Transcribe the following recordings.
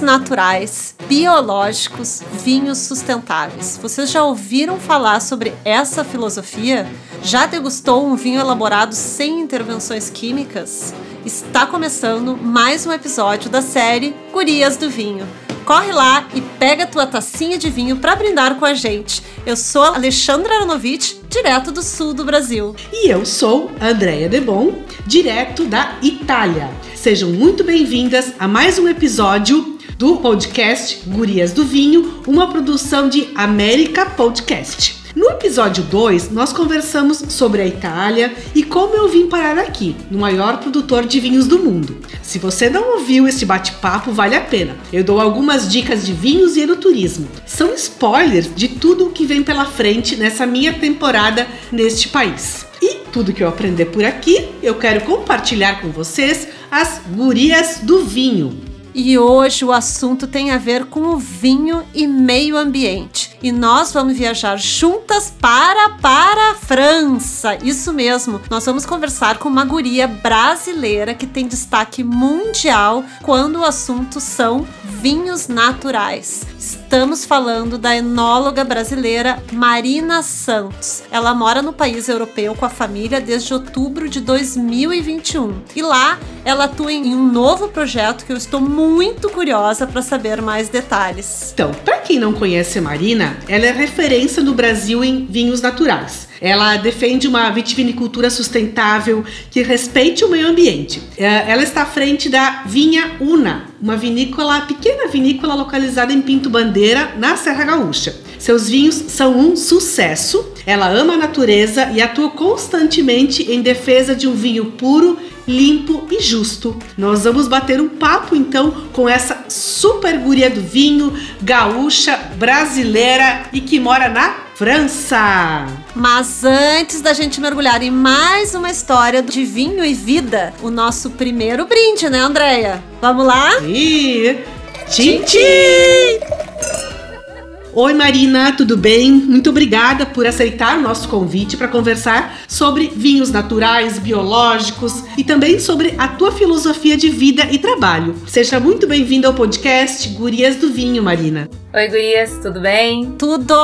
naturais, biológicos, vinhos sustentáveis. Vocês já ouviram falar sobre essa filosofia? Já degustou um vinho elaborado sem intervenções químicas? Está começando mais um episódio da série Gurias do Vinho. Corre lá e pega tua tacinha de vinho para brindar com a gente. Eu sou Alexandra Aronovitch, direto do sul do Brasil. E eu sou Andrea Debon, direto da Itália. Sejam muito bem-vindas a mais um episódio do podcast Gurias do Vinho, uma produção de América Podcast. No episódio 2, nós conversamos sobre a Itália e como eu vim parar aqui, no maior produtor de vinhos do mundo. Se você não ouviu esse bate-papo, vale a pena. Eu dou algumas dicas de vinhos e enoturismo. São spoilers de tudo o que vem pela frente nessa minha temporada neste país. E tudo que eu aprender por aqui, eu quero compartilhar com vocês as gurias do vinho. E hoje o assunto tem a ver com o vinho e meio ambiente. E nós vamos viajar juntas para para a França. Isso mesmo. Nós vamos conversar com uma guria brasileira que tem destaque mundial quando o assunto são vinhos naturais. Estamos falando da enóloga brasileira Marina Santos. Ela mora no país europeu com a família desde outubro de 2021. E lá ela atua em um novo projeto que eu estou muito curiosa para saber mais detalhes. Então, para quem não conhece a Marina, ela é referência no Brasil em vinhos naturais. Ela defende uma vitivinicultura sustentável que respeite o meio ambiente. É, ela está à frente da Vinha Una, uma vinícola, pequena vinícola localizada em Pinto Bandeira, na Serra Gaúcha. Seus vinhos são um sucesso. Ela ama a natureza e atua constantemente em defesa de um vinho puro limpo e justo. Nós vamos bater um papo então com essa super guria do vinho, gaúcha, brasileira e que mora na França. Mas antes da gente mergulhar em mais uma história de vinho e vida, o nosso primeiro brinde, né, Andréia? Vamos lá? E tchim, tchim! Oi Marina, tudo bem? Muito obrigada por aceitar o nosso convite para conversar sobre vinhos naturais, biológicos e também sobre a tua filosofia de vida e trabalho. Seja muito bem-vinda ao podcast Gurias do Vinho, Marina. Oi Gurias, tudo bem? Tudo!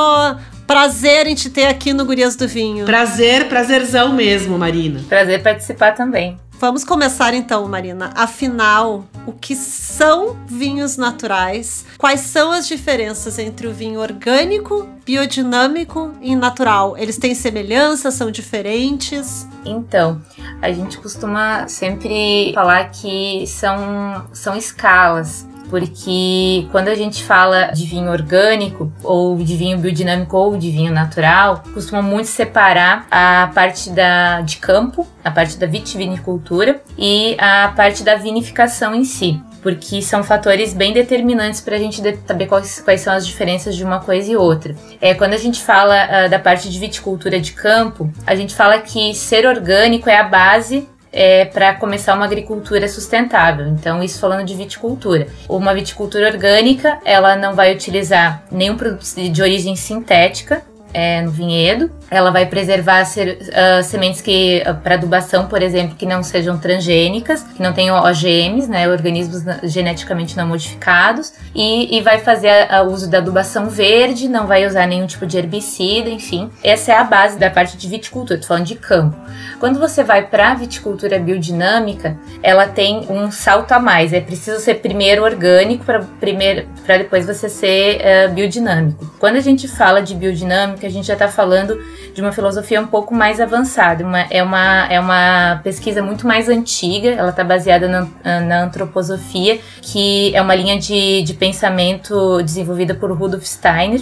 Prazer em te ter aqui no Gurias do Vinho. Prazer, prazerzão mesmo, Marina. Prazer participar também. Vamos começar então, Marina. Afinal, o que são vinhos naturais? Quais são as diferenças entre o vinho orgânico, biodinâmico e natural? Eles têm semelhanças, são diferentes? Então, a gente costuma sempre falar que são, são escalas porque quando a gente fala de vinho orgânico, ou de vinho biodinâmico, ou de vinho natural, costuma muito separar a parte da, de campo, a parte da vitivinicultura e a parte da vinificação em si porque são fatores bem determinantes para a gente saber quais, quais, são as diferenças de uma coisa e outra. É, quando a gente fala uh, da parte de viticultura de campo, a gente fala que ser orgânico é a base é, para começar uma agricultura sustentável. Então, isso falando de viticultura. Uma viticultura orgânica, ela não vai utilizar nenhum produto de origem sintética, é, no vinhedo. Ela vai preservar ser, uh, sementes que uh, para adubação, por exemplo, que não sejam transgênicas, que não tenham OGMs, né, organismos geneticamente não modificados, e, e vai fazer o uso da adubação verde, não vai usar nenhum tipo de herbicida, enfim. Essa é a base da parte de viticultura, tô falando de campo. Quando você vai para a viticultura biodinâmica, ela tem um salto a mais. É preciso ser primeiro orgânico para depois você ser uh, biodinâmico. Quando a gente fala de biodinâmica, a gente já está falando de uma filosofia um pouco mais avançada. Uma, é, uma, é uma pesquisa muito mais antiga, ela está baseada na, na, antroposofia, que é uma linha de, de pensamento desenvolvida por Rudolf Steiner.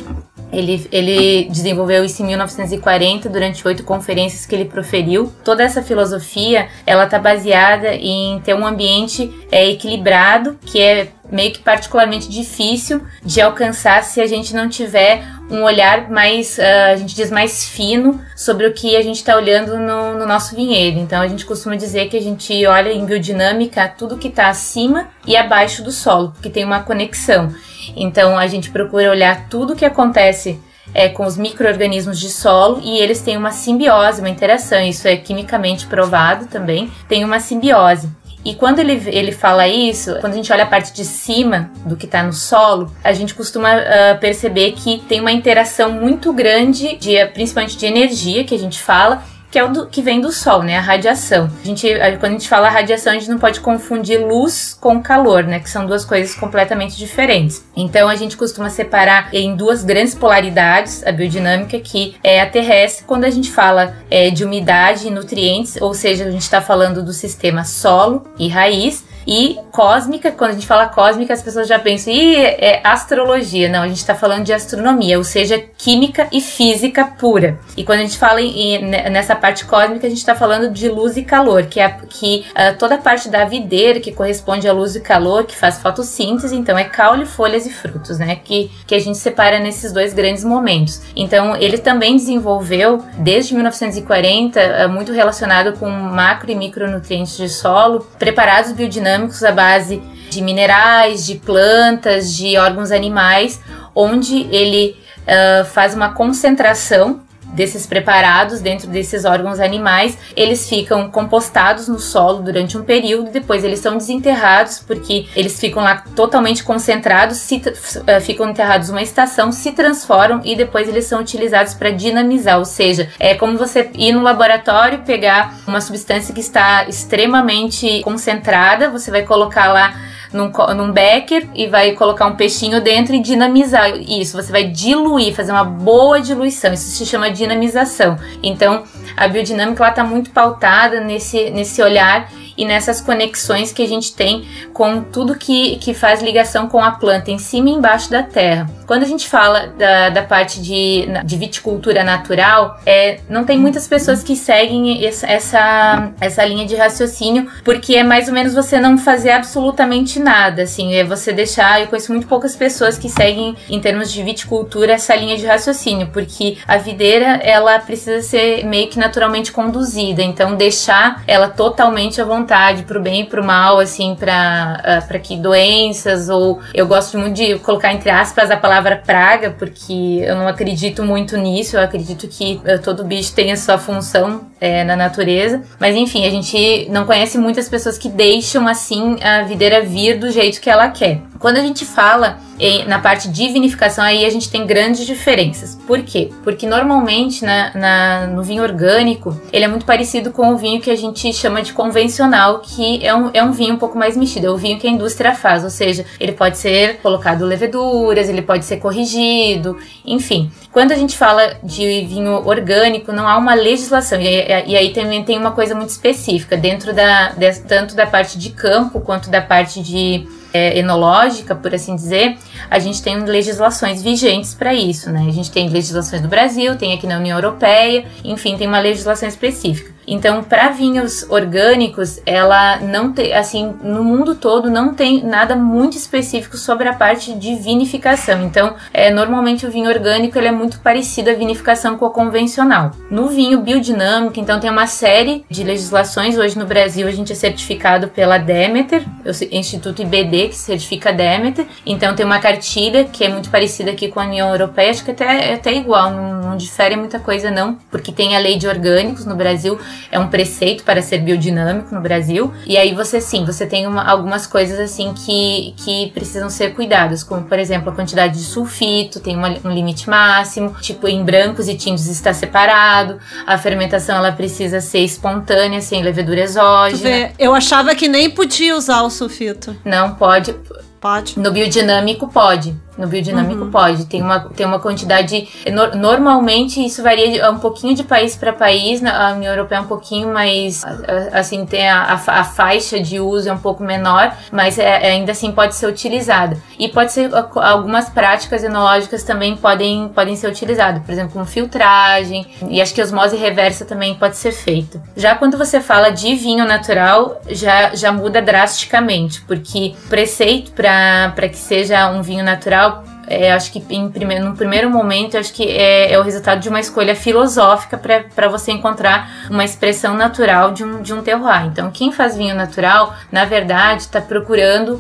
Ele, ele desenvolveu isso em 1940 durante oito conferências que ele proferiu. Toda essa filosofia ela está baseada em ter um ambiente é, equilibrado, que é meio que particularmente difícil de alcançar se a gente não tiver um olhar mais, uh, a gente diz, mais fino sobre o que a gente está olhando no, no, nosso vinhedo. Então a gente costuma dizer que a gente olha em biodinâmica tudo que está acima e abaixo do solo, porque tem uma conexão. Então a gente procura olhar tudo que acontece é, com os micro-organismos de solo e eles têm uma simbiose, uma interação. Isso é quimicamente provado também. Tem uma simbiose. E quando ele, ele fala isso, quando a gente olha a parte de cima do que está no solo, a gente costuma uh, perceber que tem uma interação muito grande, de, principalmente de energia, que a gente fala, que é o do, que vem do sol, né? A radiação. A gente, quando a gente fala radiação, a gente não pode confundir luz com calor, né? Que são duas coisas completamente diferentes. Então a gente costuma separar em duas grandes polaridades a biodinâmica, que é a terrestre, quando a gente fala é, de umidade e nutrientes, ou seja, a gente está falando do sistema solo e raiz, e cósmica, quando a gente fala cósmica, as pessoas já pensam, e é astrologia. Não, a gente está falando de astronomia, ou seja, química e física pura. E quando a gente fala em, nessa parte cósmica, a gente está falando de luz e calor, que é que uh, toda a parte da videira que corresponde à luz e calor, que faz fotossíntese, então é caule, folhas e frutos, né? Que, que a gente separa nesses dois grandes momentos. Então, ele também desenvolveu, desde 1940, uh, ah, muito relacionado com macro e micronutrientes de solo, preparados biodinâmicos biodinâmicos à base de minerais, de plantas, de órgãos animais, onde ele uh, faz uma concentração desses preparados dentro desses órgãos animais, eles ficam compostados no solo durante um período, depois eles são desenterrados porque eles ficam lá totalmente concentrados, se, uh, ficam enterrados uma estação, se transformam e depois eles são utilizados para dinamizar, ou seja, é como você ir no laboratório pegar uma substância que está extremamente concentrada, você vai colocar lá num, num becker e vai colocar um peixinho dentro e dinamizar isso. Você vai diluir, fazer uma boa diluição. Isso se chama dinamização. Então, a biodinâmica está muito pautada nesse, nesse olhar e nessas conexões que a gente tem com tudo que, que faz ligação com a planta em cima e embaixo da terra. Quando a gente fala da, da parte de, de viticultura natural, é, não tem muitas pessoas que seguem essa, essa linha de raciocínio, porque é mais ou menos você não fazer absolutamente nada, assim, é você deixar. Eu conheço muito poucas pessoas que seguem, em termos de viticultura, essa linha de raciocínio, porque a videira ela precisa ser meio que naturalmente conduzida, então deixar ela totalmente à vontade vontade pro bem e pro mal, assim, pra, uh, pra que doenças, ou eu gosto muito de colocar entre aspas a palavra praga, porque eu não acredito muito nisso, eu acredito que uh, todo bicho tem a sua função é, na natureza. Mas enfim, a gente não conhece muitas pessoas que deixam assim a videira vir do jeito que ela quer. Quando a gente fala em, na parte de vinificação, aí a gente tem grandes diferenças. Por quê? Porque normalmente na, na, no vinho orgânico, ele é muito parecido com o vinho que a gente chama de convencional, que é um, é um vinho um pouco mais mexido, é o vinho que a indústria faz, ou seja, ele pode ser colocado leveduras, ele pode ser corrigido, enfim. Quando a gente fala de vinho orgânico, não há uma legislação, e, e aí também tem uma coisa muito específica, dentro da, de, tanto da parte de campo quanto da parte de é, enológica, por assim dizer, a gente tem legislações vigentes para isso, né? A gente tem legislações do Brasil, tem aqui na União Europeia, enfim, tem uma legislação específica. Então, para vinhos orgânicos, ela não tem, assim, no mundo todo não tem nada muito específico sobre a parte de vinificação. Então, é, normalmente o vinho orgânico ele é muito parecido à vinificação com a convencional. No vinho biodinâmico, então tem uma série de legislações. Hoje no Brasil a gente é certificado pela Demeter, o Instituto IBD que certifica a Demeter. Então tem uma cartilha que é muito parecida aqui com a União Europeia, acho que até é até igual, não, não difere muita coisa não, porque tem a lei de orgânicos no Brasil é um preceito para ser biodinâmico no Brasil. E aí você sim, você tem uma, algumas coisas assim que, que precisam ser cuidadas, como por exemplo a quantidade de sulfito, tem uma, um limite máximo, tipo em brancos e tintos está separado, a fermentação ela precisa ser espontânea, sem levedura exógena. Eu achava que nem podia usar o sulfito. Não pode. Pode. No biodinâmico pode. No biodinâmico uhum. pode. Tem uma, tem uma quantidade. No, normalmente isso varia um pouquinho de país para país. Na União Europeia é um pouquinho mais. Assim, tem a, a, a faixa de uso é um pouco menor, mas é, ainda assim pode ser utilizada. E pode ser. Algumas práticas enológicas também podem, podem ser utilizadas. Por exemplo, com filtragem. E acho que osmose reversa também pode ser feito. Já quando você fala de vinho natural, já, já muda drasticamente, porque o preceito para que seja um vinho natural é, acho que em primeiro, no primeiro momento, acho que é, é o resultado de uma escolha filosófica para você encontrar uma expressão natural de um, de um terroir. Então, quem faz vinho natural, na verdade, está procurando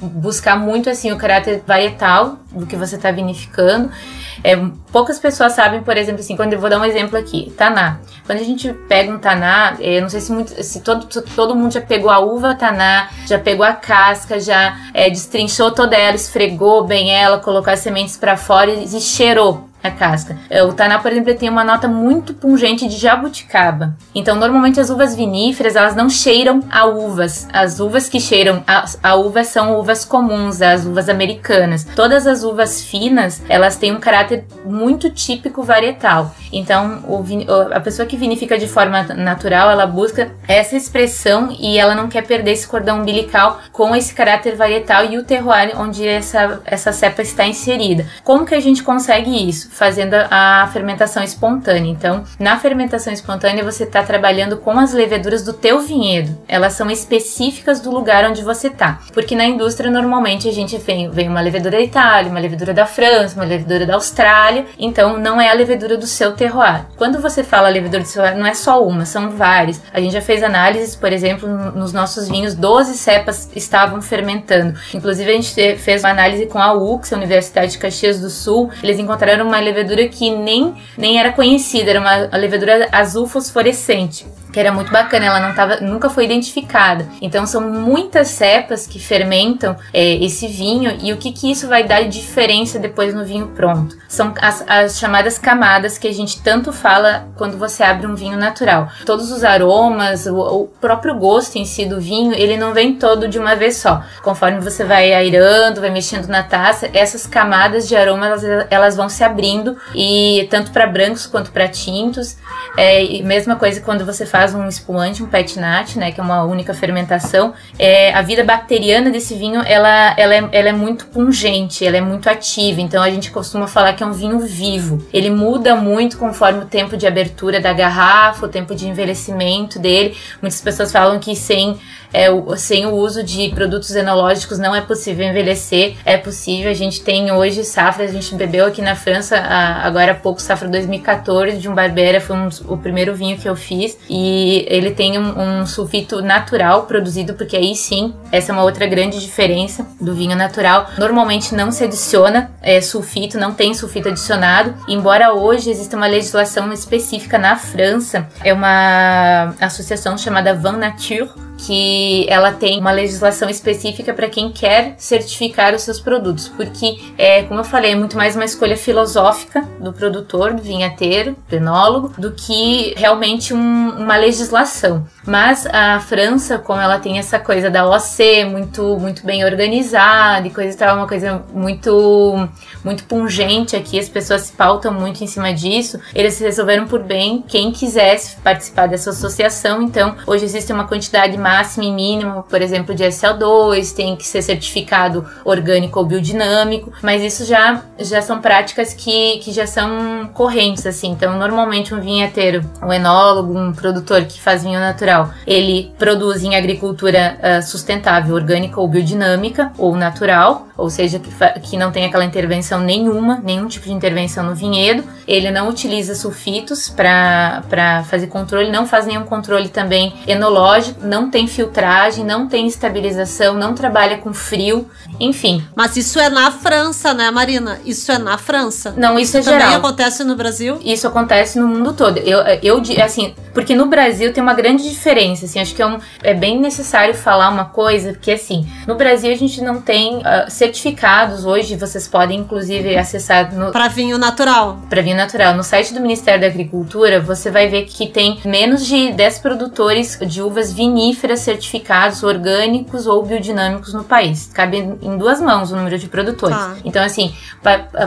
buscar muito assim o caráter varietal do que você está vinificando é, poucas pessoas sabem, por exemplo, assim, quando eu vou dar um exemplo aqui, taná. Quando a gente pega um taná, é, não sei se, muito, se todo, todo mundo já pegou a uva taná, já pegou a casca, já é, destrinchou toda ela, esfregou bem ela, colocou as sementes para fora e cheirou a casca. É, o taná, por exemplo, tem uma nota muito pungente de jabuticaba. Então, normalmente as uvas viníferas, elas não cheiram a uvas. As uvas que cheiram a, a uva são uvas comuns, as uvas americanas. Todas as uvas finas, elas têm um caráter muito típico varietal. Então, o, a pessoa que vinifica de forma natural, ela busca essa expressão e ela não quer perder esse cordão umbilical com esse caráter varietal e o terroir onde essa, essa cepa está inserida. Como que a gente consegue isso? Fazendo a fermentação espontânea. Então, na fermentação espontânea, você está trabalhando com as leveduras do teu vinhedo. Elas são específicas do lugar onde você está. Porque na indústria, normalmente, a gente vem, vem uma levedura da Itália, uma levedura da França, uma levedura da Austrália. Então, não é a levedura do seu terroir. Quando você fala levedura do seu terroir, não é só uma, são várias. A gente já fez análises, por exemplo, nos nossos vinhos, 12 cepas estavam fermentando. Inclusive, a gente fez uma análise com a UX, a Universidade de Caxias do Sul. Eles encontraram uma levedura que nem, nem era conhecida, era uma levedura azul fosforescente que era muito bacana, ela não tava, nunca foi identificada. Então são muitas cepas que fermentam é, esse vinho e o que, que isso vai dar de diferença depois no vinho pronto? São as, as, chamadas camadas que a gente tanto fala quando você abre um vinho natural. Todos os aromas, o, o próprio gosto em si do vinho, ele não vem todo de uma vez só. Conforme você vai airando, vai mexendo na taça, essas camadas de aroma elas, elas vão se abrindo e tanto para brancos quanto para tintos. É, mesma coisa quando você faz um espumante, um pet nat, né, que é uma única fermentação, é, a vida bacteriana desse vinho, ela, ela, é, ela é muito pungente, ela é muito ativa, então a gente costuma falar que é um vinho vivo. Ele muda muito conforme o tempo de abertura da garrafa, o tempo de envelhecimento dele. Muitas pessoas falam que sem é, o, sem o uso de produtos enológicos não é possível envelhecer. É possível. A gente tem hoje safra, a gente bebeu aqui na França a, agora há pouco, safra 2014 de um Barbera, foi um, o primeiro vinho que eu fiz. E ele tem um, um sulfito natural produzido, porque aí sim, essa é uma outra grande diferença do vinho natural. Normalmente não se adiciona é, sulfito, não tem sulfito adicionado. Embora hoje exista uma legislação específica na França, é uma associação chamada Van Nature, que ela tem uma legislação específica para quem quer certificar os seus produtos, porque é, como eu falei, é muito mais uma escolha filosófica do produtor, do vinhateiro, do enólogo, do que realmente um, uma legislação. Mas a França, como ela tem essa coisa da OC muito muito bem organizada e coisa e tal, uma coisa muito muito pungente aqui, as pessoas se pautam muito em cima disso. Eles resolveram por bem quem quisesse participar dessa associação. Então, hoje existe uma quantidade máxima e mínima, por exemplo, de SL2, tem que ser certificado orgânico ou biodinâmico, mas isso já, já são práticas que, que já são correntes, assim. Então, normalmente um vinheteiro, um enólogo, um produtor que faz vinho natural, ele produz em agricultura uh, sustentável, orgânica ou biodinâmica ou natural, ou seja, que, que não tem aquela intervenção nenhuma, nenhum tipo de intervenção no vinhedo. Ele não utiliza sulfitos para fazer controle, não faz nenhum controle também enológico, não tem filtragem, não tem estabilização, não trabalha com frio, enfim. Mas isso é na França, né, Marina? Isso é na França. Não, isso, isso é também geral. acontece no Brasil? Isso acontece no mundo todo. Eu, eu assim, porque no Brasil tem uma grande diferença, assim, acho que é, um, é bem necessário falar uma coisa, porque assim, no Brasil a gente não tem uh, certificados hoje, vocês podem inclusive acessar no para vinho natural. Para vinho natural, no site do Ministério da Agricultura, você vai ver que tem menos de 10 produtores de uvas viníferas certificados orgânicos ou biodinâmicos no país. Cabe em duas mãos o número de produtores. Tá. Então, assim,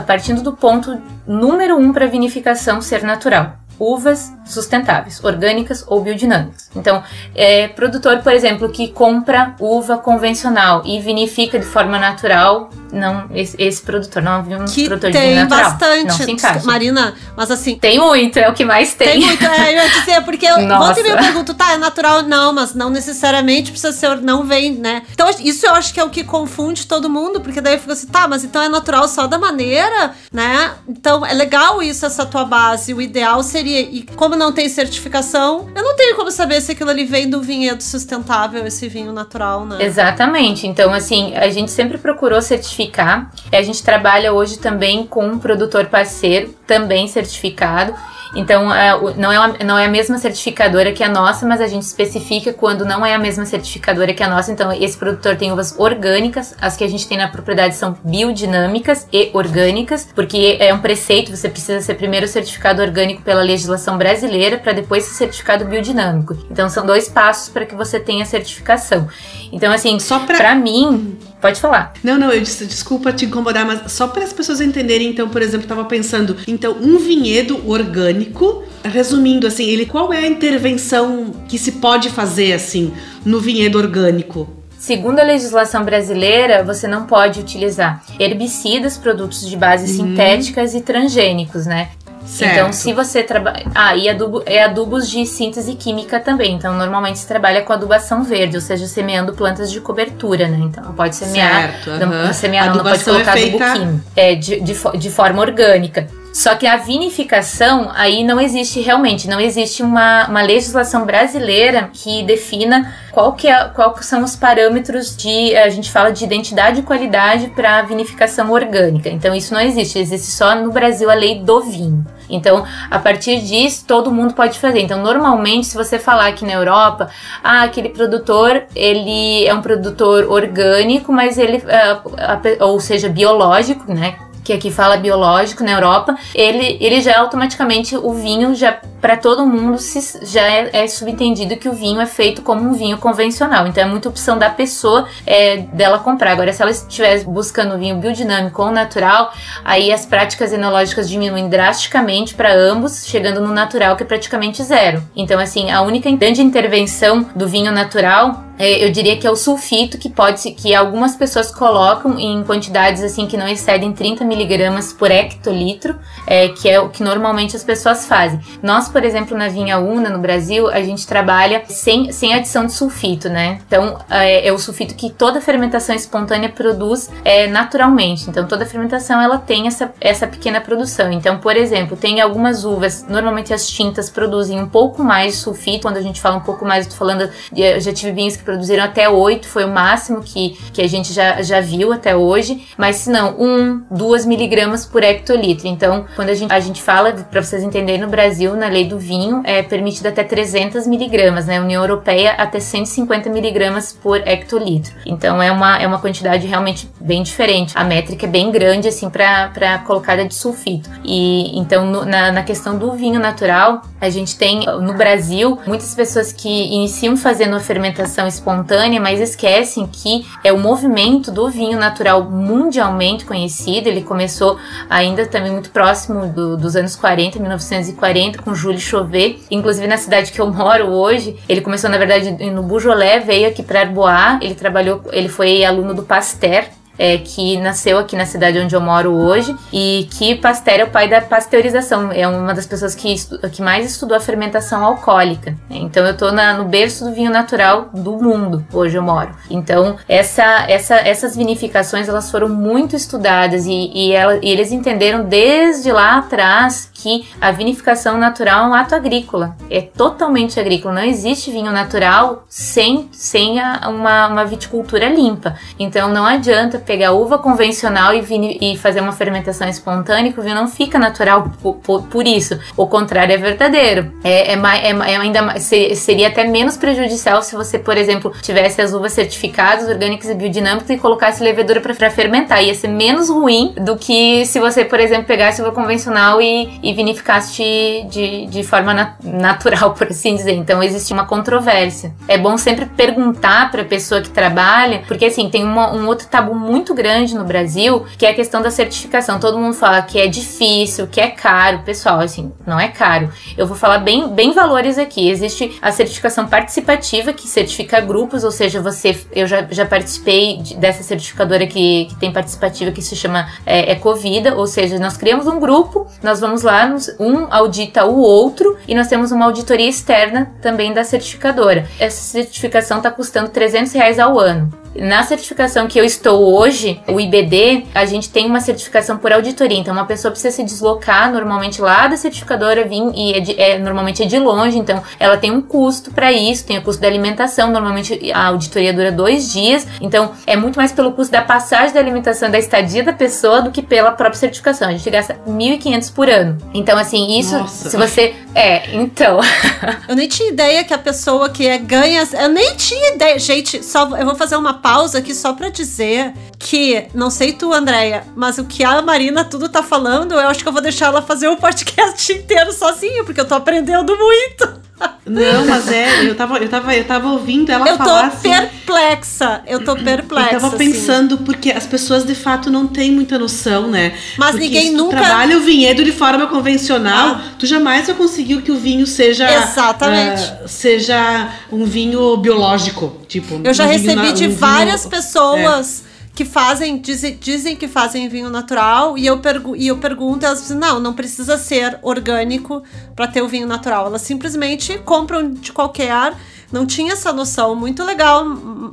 partindo do ponto número um para vinificação ser natural uvas sustentáveis, orgânicas ou biodinâmicas. Então, é, produtor, por exemplo, que compra uva convencional e vinifica de forma natural, não esse, esse produtor não é um que produtor tem de vinho natural. bastante, não se encaixa. Marina, mas assim tem muito, é o que mais tem. Tem muito, é, eu ia dizer porque eu volta e me pergunto, tá, é natural não, mas não necessariamente precisa ser, não vem, né? Então isso eu acho que é o que confunde todo mundo, porque daí eu fico assim, tá, mas então é natural só da maneira, né? Então é legal isso essa tua base. O ideal seria E como não tem certificação, eu não tenho como saber se aquilo ali vem do vinhedo sustentável, esse vinho natural, né? Exatamente. Então, assim, a gente sempre procurou certificar. A gente trabalha hoje também com um produtor parceiro, também certificado. Então, é, não, é uma, não é a mesma certificadora que a nossa, mas a gente especifica quando não é a mesma certificadora que a nossa. Então, esse produtor tem uvas orgânicas, as que a gente tem na propriedade são biodinâmicas e orgânicas, porque é um preceito, você precisa ser primeiro certificado orgânico pela legislação brasileira para depois ser certificado biodinâmico. Então, são dois passos para que você tenha certificação. Então, assim, só para mim, Pode falar. Não, não, eu disse, desculpa te incomodar, mas só para as pessoas entenderem, então, por exemplo, estava pensando, então, um vinhedo orgânico, resumindo assim, ele qual é a intervenção que se pode fazer assim no vinhedo orgânico? Segundo a legislação brasileira, você não pode utilizar herbicidas, produtos de base uhum. sintéticas e transgênicos, né? Certo. Então, se você trabalha. Ah, e adubo, é adubos de síntese química também. Então, normalmente se trabalha com adubação verde, ou seja, semeando plantas de cobertura, né? Então, não pode semear. Certo, não, semear não, pode colocar é feita... adubo químico. É, de, de, de forma orgânica. Só que a vinificação aí não existe realmente, não existe uma, uma legislação brasileira que defina qual que, é, qual que são os parâmetros de, a gente fala de identidade e qualidade para vinificação orgânica. Então isso não existe, existe só no Brasil a lei do vinho. Então, a partir disso, todo mundo pode fazer. Então, normalmente, se você falar aqui na Europa, ah, aquele produtor, ele é um produtor orgânico, mas ele, uh, ou seja, biológico, né? Que aqui fala biológico na Europa, ele, ele já é automaticamente o vinho já para todo mundo se, já é, é, subentendido que o vinho é feito como um vinho convencional. Então é muita opção da pessoa é, dela comprar. Agora, se ela estiver buscando vinho biodinâmico ou natural, aí as práticas enológicas diminuem drasticamente para ambos, chegando no natural que é praticamente zero. Então, assim, a única grande intervenção do vinho natural eu diria que é o sulfito que pode que algumas pessoas colocam em quantidades assim que não excedem 30 miligramas por hectolitro, é, que é o que normalmente as pessoas fazem. Nós, por exemplo, na vinha Una no Brasil, a gente trabalha sem, sem adição de sulfito, né? Então é, é o sulfito que toda fermentação espontânea produz é, naturalmente. Então toda fermentação ela tem essa, essa pequena produção. Então, por exemplo, tem algumas uvas, normalmente as tintas produzem um pouco mais de sulfito. Quando a gente fala um pouco mais, eu tô falando, eu já tive vinhos que produziram até 8, foi o máximo que, que a gente já, já viu até hoje, mas se não, 1, 2 miligramas por hectolitro. Então, quando a gente, a gente fala, para vocês entenderem, no Brasil, na lei do vinho, é permitido até 300 miligramas, né? União Europeia até 150 miligramas por hectolitro. Então, é uma, é uma quantidade realmente bem diferente. A métrica é bem grande, assim, para colocada de sulfito. E então, no, na, na questão do vinho natural, a gente tem no Brasil muitas pessoas que iniciam fazendo a fermentação espontânea, mas esquecem que é o movimento do vinho natural mundialmente conhecido. Ele começou ainda também muito próximo do, dos anos 40, 1940, com Jules Chauvet. Inclusive na cidade que eu moro hoje, ele começou na verdade no Beaujolais, veio aqui para Arbois. Ele trabalhou, ele foi aluno do Pasteur é, que nasceu aqui na cidade onde eu moro hoje e que Pasteur é o pai da pasteurização. É uma das pessoas que, que mais estudou a fermentação alcoólica. Então eu na, no berço do vinho natural do mundo, hoje eu moro. Então essa, essa, essas vinificações elas foram muito estudadas e, e, ela, e eles entenderam desde lá atrás que a vinificação natural é um ato agrícola. É totalmente agrícola. Não existe vinho natural sem, sem a, uma, uma viticultura limpa. Então não adianta pegar uva convencional e, e fazer uma fermentação espontânea, que o vinho não fica natural por, por, por isso. O contrário é verdadeiro. É, é, é, é ainda seria até menos prejudicial se você, por exemplo, tivesse as uvas certificadas, orgânicas e biodinâmicas e colocasse levedura para fermentar. Ia ser menos ruim do que se você, por exemplo, pegasse uva convencional e, e vinificasse de, de, forma na, natural, por assim dizer. Então existe uma controvérsia. É bom sempre perguntar para a pessoa que trabalha, porque assim, tem uma, um outro tabu muito muito grande no Brasil, que é a questão da certificação. Todo mundo fala que é difícil, que é caro. Pessoal, assim, não é caro. Eu vou falar bem, bem valores aqui. Existe a certificação participativa, que certifica grupos, ou seja, você. Eu já, já participei de, dessa certificadora que, que tem participativa que se chama é, Ecovida, ou seja, nós criamos um grupo, nós vamos lá, um audita o outro e nós temos uma auditoria externa também da certificadora. Essa certificação está custando 300 reais ao ano. Na certificação que eu estou hoje, o IBD, a gente tem uma certificação por auditoria. Então, uma pessoa precisa se deslocar normalmente lá da certificadora vir e é, de, é normalmente é de longe. Então, ela tem um custo para isso, tem o custo da alimentação. Normalmente a auditoria dura dois dias. Então, é muito mais pelo custo da passagem da alimentação da estadia da pessoa do que pela própria certificação. A gente gasta 1.500 por ano. Então, assim, isso, Nossa. se você. É, então. eu nem tinha ideia que a pessoa que é ganha. Eu nem tinha ideia. Gente, só eu vou fazer uma pausa aqui só para dizer que, não sei tu, Andréia, mas o que a Marina tudo tá falando, eu acho que eu vou deixar ela fazer o podcast inteiro sozinha, porque eu tô aprendendo muito. Não, mas é, eu tava, eu tava, eu tava ouvindo ela eu falar. Eu tô assim, perplexa, eu tô perplexa. Eu tava assim. pensando, assim. porque as pessoas de fato não têm muita noção, né? Mas porque ninguém se nunca. trabalha o vinhedo de forma convencional, ah. tu jamais vai conseguir que o vinho seja. Exatamente. Uh, seja um vinho biológico. Tipo, eu já um recebi na, de várias vinho, pessoas. É que fazem, dizem, dizem que fazem vinho natural, e eu, pergu e eu pergunto, elas dizem, não, não precisa ser orgânico para ter o vinho natural. Elas simplesmente compram de qualquer. Não tinha essa noção, muito legal.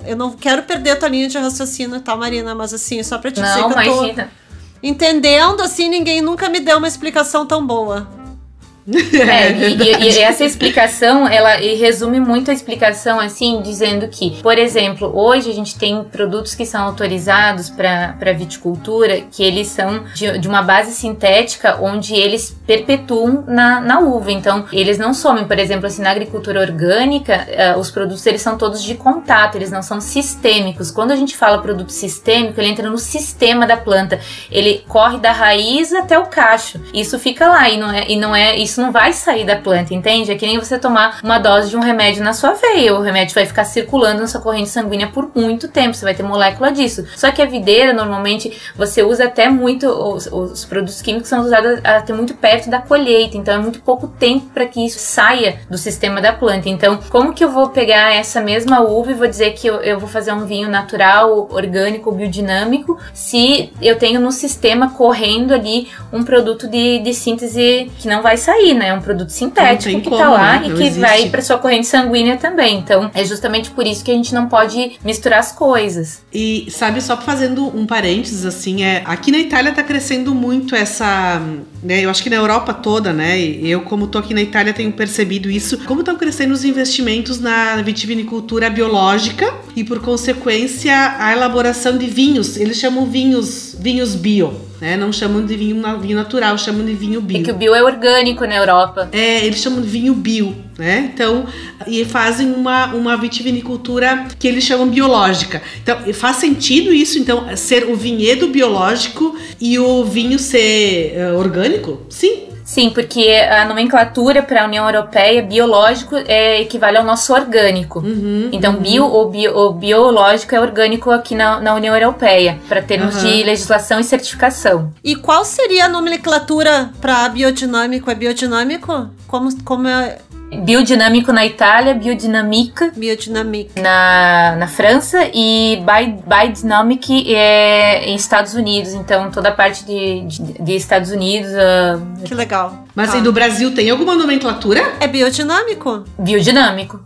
Eu não quero perder a tua linha de raciocínio, tá, Marina? Mas assim, só pra te dizer não, que eu tô entendendo, assim, ninguém nunca me deu uma explicação tão boa. É, e, e, e, essa explicação, ela resume muito a explicação, assim, dizendo que, por exemplo, hoje a gente tem produtos que são autorizados para viticultura, que eles são de, de, uma base sintética, onde eles perpetuam na, na uva. Então, eles não somem, por exemplo, assim, na agricultura orgânica, uh, os produtos eles são todos de contato, eles não são sistêmicos. Quando a gente fala produto sistêmico, ele entra no sistema da planta, ele corre da raiz até o cacho. Isso fica lá e não é, e não é isso isso não vai sair da planta, entende? É que nem você tomar uma dose de um remédio na sua veia. O remédio vai ficar circulando na sua corrente sanguínea por muito tempo. Você vai ter molécula disso. Só que a videira, normalmente, você usa até muito. Os, os produtos químicos são usados até muito perto da colheita. Então é muito pouco tempo para que isso saia do sistema da planta. Então, como que eu vou pegar essa mesma uva e vou dizer que eu, eu vou fazer um vinho natural, orgânico, biodinâmico, se eu tenho no sistema correndo ali um produto de, de síntese que não vai sair? Né? É um produto sintético que como, tá lá né? e que existe. vai para sua corrente sanguínea também. Então, é justamente por isso que a gente não pode misturar as coisas. E sabe, só fazendo um parênteses assim, é, aqui na Itália tá crescendo muito essa, né? Eu acho que na Europa toda, né? Eu como tô aqui na Itália tenho percebido isso, como estão crescendo os investimentos na vitivinicultura biológica e por consequência a elaboração de vinhos. Eles chamam vinhos vinhos bio né? Não chamam de vinho, vinho natural, chamam de vinho bio. É que o bio é orgânico na Europa. É, eles chamam de vinho bio, né? Então, e fazem uma, uma vitivinicultura que eles chamam biológica. Então, faz sentido isso, então, ser o vinhedo biológico e o vinho ser uh, orgânico? Sim, Sim, porque a nomenclatura para a União Europeia, biológico é equivale ao nosso orgânico. Uhum, então, uhum. Bio, o, bio, o biológico é orgânico aqui na, na União Europeia, para termos uhum. de legislação e certificação. E qual seria a nomenclatura para biodinâmico? É biodinâmico? Como, como é, Biodinâmico na Itália, Biodinamica Biodinamic. na, na França e Biodynamic é em Estados Unidos. Então, toda a parte de, de, de Estados Unidos. Uh... Que legal. Mas ah. aí do Brasil tem alguma nomenclatura? É biodinâmico. Biodinâmico.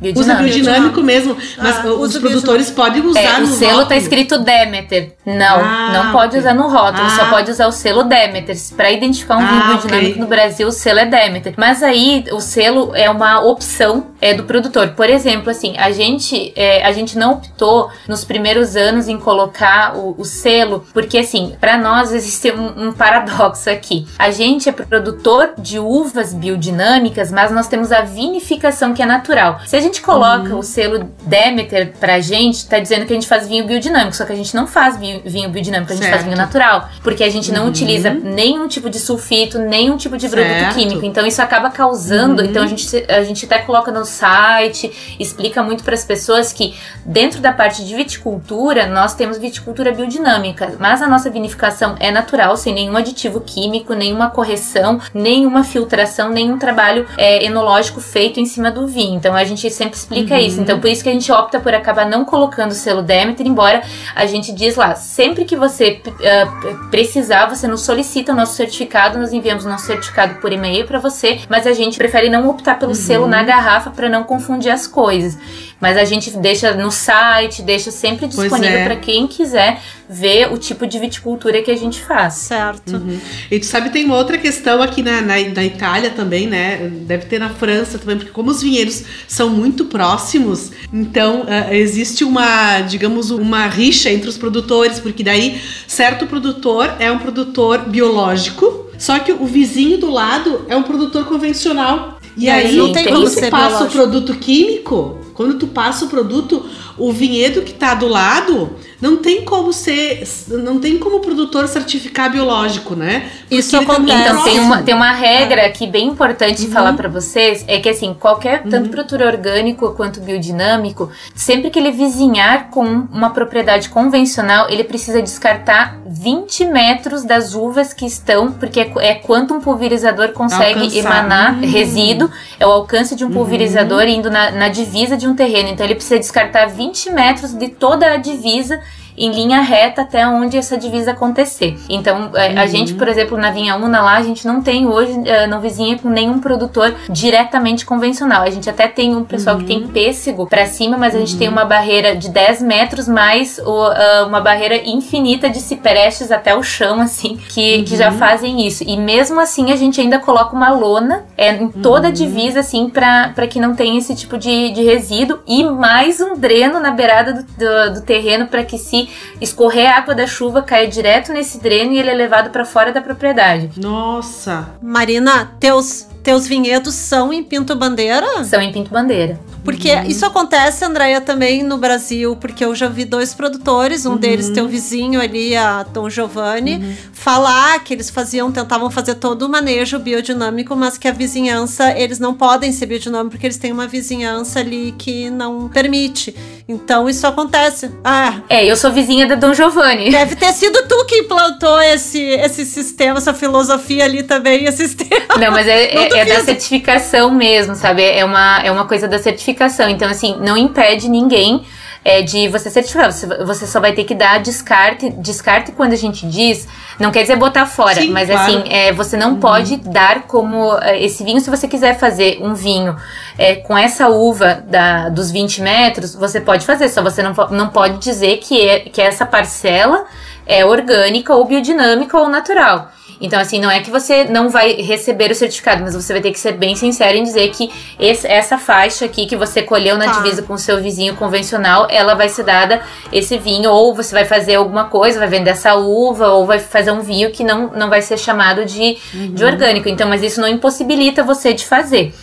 Biodinâmico. Usa biodinâmico mesmo, mas ah, os produtores podem usar é, no O selo rótulo. tá escrito Demeter. Não, ah, não pode okay. usar no rótulo, ah. só pode usar o selo Demeter. Para identificar um vinho ah, biodinâmico okay. no Brasil, o selo é Demeter. Mas aí o selo é uma opção é, do produtor. Por exemplo, assim, a gente, é, a gente não optou nos primeiros anos em colocar o, o selo, porque assim, para nós existe um, um paradoxo aqui. A gente é produtor de uvas biodinâmicas, mas nós temos a vinificação que é natural. Se a gente coloca uhum. o selo Demeter pra gente, tá dizendo que a gente faz vinho biodinâmico, só que a gente não faz vinho biodinâmico, a gente certo. faz vinho natural. Porque a gente não uhum. utiliza nenhum tipo de sulfito, nenhum tipo de produto certo. químico. Então isso acaba causando. Uhum. Então a gente, a gente até coloca no site, explica muito para as pessoas que dentro da parte de viticultura, nós temos viticultura biodinâmica, mas a nossa vinificação é natural, sem nenhum aditivo químico, nenhuma correção, nenhuma filtração, nenhum trabalho é, enológico feito em cima do vinho. Então a gente sempre explica uhum. isso. Então, por isso que a gente opta por acabar não colocando o selo Demeter, embora a gente diz lá, sempre que você uh, precisar, você nos solicita o nosso certificado, nós enviamos o nosso certificado por e-mail para você, mas a gente prefere não optar pelo uhum. selo na garrafa para não confundir as coisas. Mas a gente deixa no site, deixa sempre disponível é. para quem quiser ver o tipo de viticultura que a gente faz. Certo. Uhum. E tu sabe, tem uma outra questão aqui na, na, na, Itália também, né? Deve ter na França também, porque como os vinhedos são muito próximos, então uh, existe uma, digamos, uma rixa entre os produtores, porque daí certo produtor é um produtor biológico, só que o vizinho do lado é um produtor convencional. E aí, não tem como se passa biológico. o produto químico, quando tu passa o produto, o vinhedo que está do lado não tem como ser, não tem como o produtor certificar biológico, né? Porque Isso acontece. Então tem uma, tem uma regra aqui bem importante uhum. falar para vocês, é que assim, qualquer, uhum. tanto produtor orgânico quanto biodinâmico, sempre que ele vizinhar com uma propriedade convencional, ele precisa descartar 20 metros das uvas que estão, porque é, é quanto um pulverizador consegue Alcançar. emanar uhum. resíduo, é o alcance de um uhum. pulverizador indo na, na divisa de um terreno. Então ele precisa descartar 20 metros de toda a divisa em linha reta até onde essa divisa acontecer. Então, uhum. a gente, por exemplo, na Vinha Una lá, a gente não tem hoje uh, no vizinho com nenhum produtor diretamente convencional. A gente até tem um pessoal uhum. que tem uhum. pêssego para cima, mas a gente tem uhum. uma barreira de 10 metros mais uh, uma barreira infinita de ciprestes até o chão, assim, que, que já fazem isso. E mesmo assim, a gente ainda coloca uma lona é, em toda a divisa, assim, para que não tenha esse tipo de, de resíduo e mais um dreno na beirada do, do, do terreno para que se escorrer a água da chuva, cai direto nesse dreno e ele é levado para fora da propriedade. Nossa! Marina, teus teus vinhedos são em Pinto Bandeira? São em Pinto Bandeira. Porque uhum. isso acontece, Andréia, também no Brasil, porque eu já vi dois produtores, um uhum. deles teu vizinho ali, a Tom Giovanni, uhum. falar que eles faziam, tentavam fazer todo o manejo biodinâmico, mas que a vizinhança, eles não podem ser biodinâmicos porque eles têm uma vizinhança ali que não permite. Então isso acontece. Ah. É, eu sou vizinha da Dom Giovanni. Deve ter sido tu que implantou esse, esse sistema, essa filosofia ali também, esse sistema. Não, mas é, é, é da certificação mesmo, sabe? É uma, é uma coisa da certificação. Então, assim, não impede ninguém é, de você certificar. Você, só vai ter que dar descarte. Descarte quando a gente diz, não quer dizer botar fora, Sim, mas claro. assim, é, você não uhum. pode dar como é, esse vinho, se você quiser fazer um vinho é, com essa uva da, dos 20 metros, você pode fazer, só você não, não pode dizer que, é, que essa parcela é orgânica ou biodinâmica ou natural. Então, assim, não é que você não vai receber o certificado, mas você vai ter que ser bem sincero em dizer que esse, essa faixa aqui que você colheu na tá. divisa com o seu vizinho convencional, ela vai ser dada esse vinho, ou você vai fazer alguma coisa, vai vender essa uva, ou vai fazer um vinho que não, não vai ser chamado de, uhum. de orgânico. Então, mas isso não impossibilita você de fazer.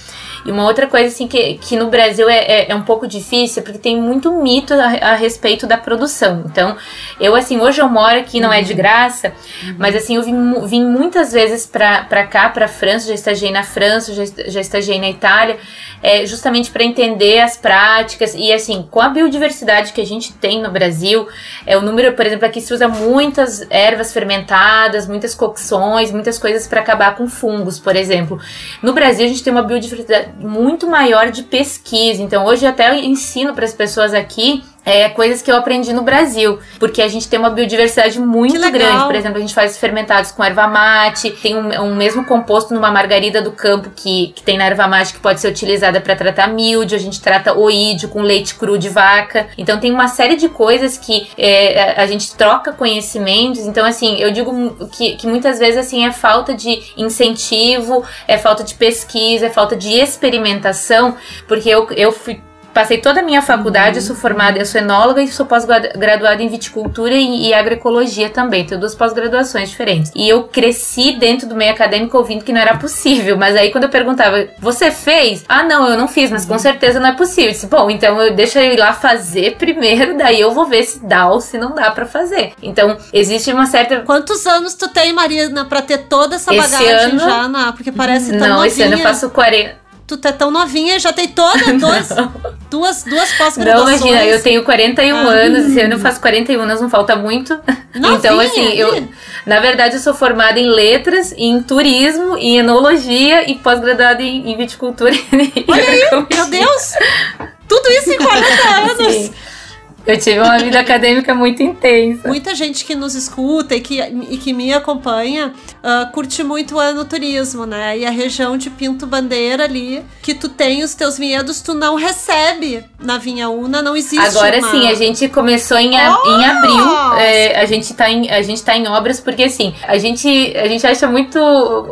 E uma outra coisa, assim, que, que no Brasil é, é, é um pouco difícil, porque tem muito mito a, a, respeito da produção. Então, eu, assim, hoje eu moro aqui, não é de uhum. graça, uhum. mas, assim, eu vim, vim muitas vezes pra, pra cá, pra França, já estagiei na França, já, já estagiei na Itália, é, justamente para entender as práticas e assim, com a biodiversidade que a gente tem no Brasil, é o número, por exemplo, aqui se usa muitas ervas fermentadas, muitas cocções, muitas coisas para acabar com fungos, por exemplo. No Brasil a gente tem uma biodiversidade muito maior de pesquisa, então hoje eu até ensino para as pessoas aqui é, coisas que eu aprendi no Brasil, porque a gente tem uma biodiversidade muito grande. Por exemplo, a gente faz fermentados com erva mate, tem um, um, mesmo composto numa margarida do campo que, que tem na erva mate que pode ser utilizada para tratar milho, a gente trata oídio com leite cru de vaca. Então tem uma série de coisas que é, a gente troca conhecimentos. Então, assim, eu digo que, que muitas vezes assim é falta de incentivo, é falta de pesquisa, é falta de experimentação, porque eu, eu fui Passei toda a minha faculdade, uhum. sou formada, eu sou enóloga e sou pós-graduada em viticultura e, e, agroecologia também. Tenho duas pós-graduações diferentes. E eu cresci dentro do meio acadêmico ouvindo que não era possível. Mas aí quando eu perguntava, você fez? Ah, não, eu não fiz, mas com certeza não é possível. Eu disse, bom, então eu deixa eu ir lá fazer primeiro, daí eu vou ver se dá ou se não dá para fazer. Então, existe uma certa. Quantos anos tu tem, Marina, pra ter toda essa esse bagagem ano... já, na... porque parece tão Não, novinha. esse ano eu faço 40 tu tá tão novinha, já tem toda duas, duas, duas pós-graduações. Não, imagina, eu tenho 41 ah. anos, esse ano eu faço 41 anos, não falta muito. Novinha, então, assim, eu, na verdade, eu sou formada em letras, em turismo, em enologia e pós-graduada em, em, viticultura. Olha aí, meu Deus! 40 anos. Sim. Eu tive uma vida acadêmica muito intensa. Muita gente que nos escuta e que, e que me acompanha uh, curte muito o anoturismo, né? E a região de Pinto Bandeira ali, que tu tem os teus vinhedos, tu não recebe na Vinha Una, não existe. Agora uma... sim, a gente começou em, a, em abril. É, a, gente tá em, a gente tá em obras, porque assim, a gente, a gente acha muito.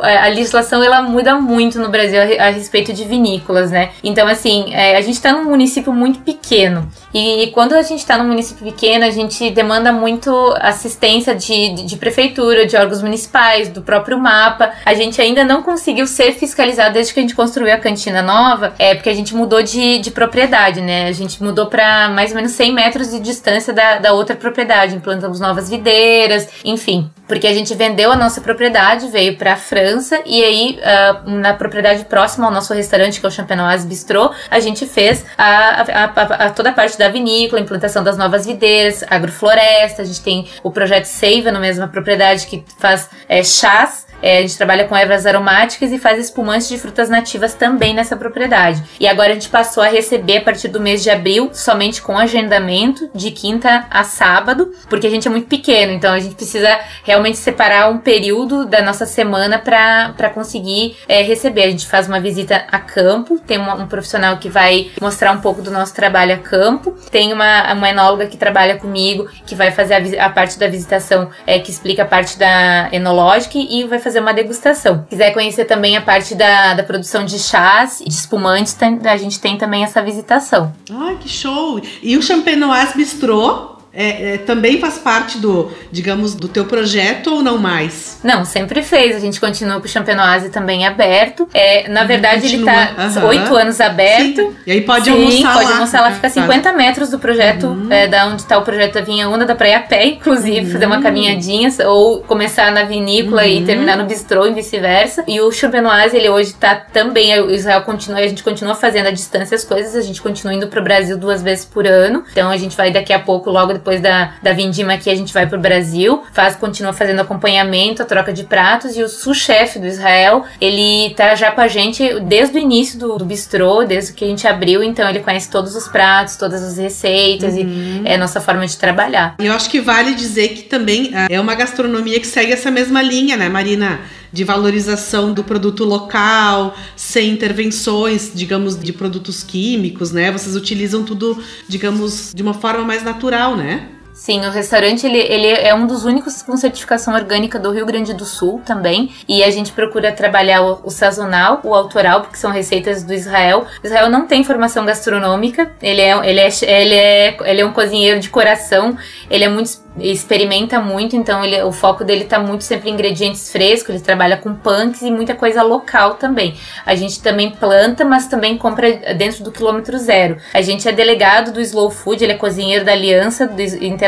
É, a legislação ela muda muito no Brasil a, a respeito de vinícolas, né? Então, assim, é, a gente tá num município muito pequeno. E quando a gente está num município pequeno, a gente demanda muito assistência de, de, de, prefeitura, de órgãos municipais, do próprio mapa. A gente ainda não conseguiu ser fiscalizado desde que a gente construiu a cantina nova, é porque a gente mudou de, de propriedade, né? A gente mudou para mais ou menos 100 metros de distância da, da outra propriedade, implantamos novas videiras, enfim porque a gente vendeu a nossa propriedade, veio para a França e aí uh, na propriedade próxima ao nosso restaurante, que é o Champenoise Bistrot, a gente fez a, a, a, toda a parte da vinícola, implantação das novas videiras, agrofloresta, a gente tem o projeto Seiva na mesma propriedade que faz é, chás é, a gente trabalha com ervas aromáticas e faz espumantes de frutas nativas também nessa propriedade. E agora a gente passou a receber a partir do mês de abril somente com agendamento de quinta a sábado, porque a gente é muito pequeno, então a gente precisa realmente separar um período da nossa semana para conseguir é, receber. A gente faz uma visita a campo, tem uma, um profissional que vai mostrar um pouco do nosso trabalho a campo, tem uma, uma enóloga que trabalha comigo que vai fazer a, a parte da visitação, é, que explica a parte da enológica e vai fazer fazer uma degustação. Quiser conhecer também a parte da, da produção de chás e de espumantes, a gente tem também essa visitação. Ai, que show! E o Champenoise Bistrot é, é, também faz parte do, digamos, do teu projeto ou não mais? Não, sempre fez. A gente continua com o Champenoise também aberto. É, na verdade, continua. ele tá oito uhum. anos aberto. Sim. E aí pode Sim, almoçar pode lá. almoçar lá. Fica a 50 metros do projeto, uhum. é, da onde está o projeto da Vinha Una, da Praia a pé, inclusive, uhum. fazer uma caminhadinha, ou começar na vinícola e uhum. terminar no bistrô e vice-versa. E o Champenoise, ele hoje tá também, o Israel continua, a gente continua fazendo a distância as coisas, a gente continua indo pro Brasil duas vezes por ano. Então a gente vai daqui a pouco, logo depois da, da vindima aqui, a gente vai pro Brasil, faz, continua fazendo acompanhamento, a troca de pratos, e o sous-chefe do Israel, ele tá já com a gente desde o início do, do bistrô, desde que a gente abriu, então ele conhece todos os pratos, todas as receitas uhum. e é a nossa forma de trabalhar. Eu acho que vale dizer que também é uma gastronomia que segue essa mesma linha, né, Marina? De valorização do produto local, sem intervenções, digamos, de produtos químicos, né? Vocês utilizam tudo, digamos, de uma forma mais natural, né? Sim, o restaurante ele, ele é um dos únicos com certificação orgânica do Rio Grande do Sul também. E a gente procura trabalhar o, o sazonal, o autoral, porque são receitas do Israel. Israel não tem formação gastronômica, ele é, ele é, ele é, ele é um cozinheiro de coração, ele é muito experimenta muito, então ele, o foco dele tá muito sempre em ingredientes frescos, ele trabalha com punks e muita coisa local também. A gente também planta, mas também compra dentro do quilômetro zero. A gente é delegado do Slow Food, ele é cozinheiro da Aliança do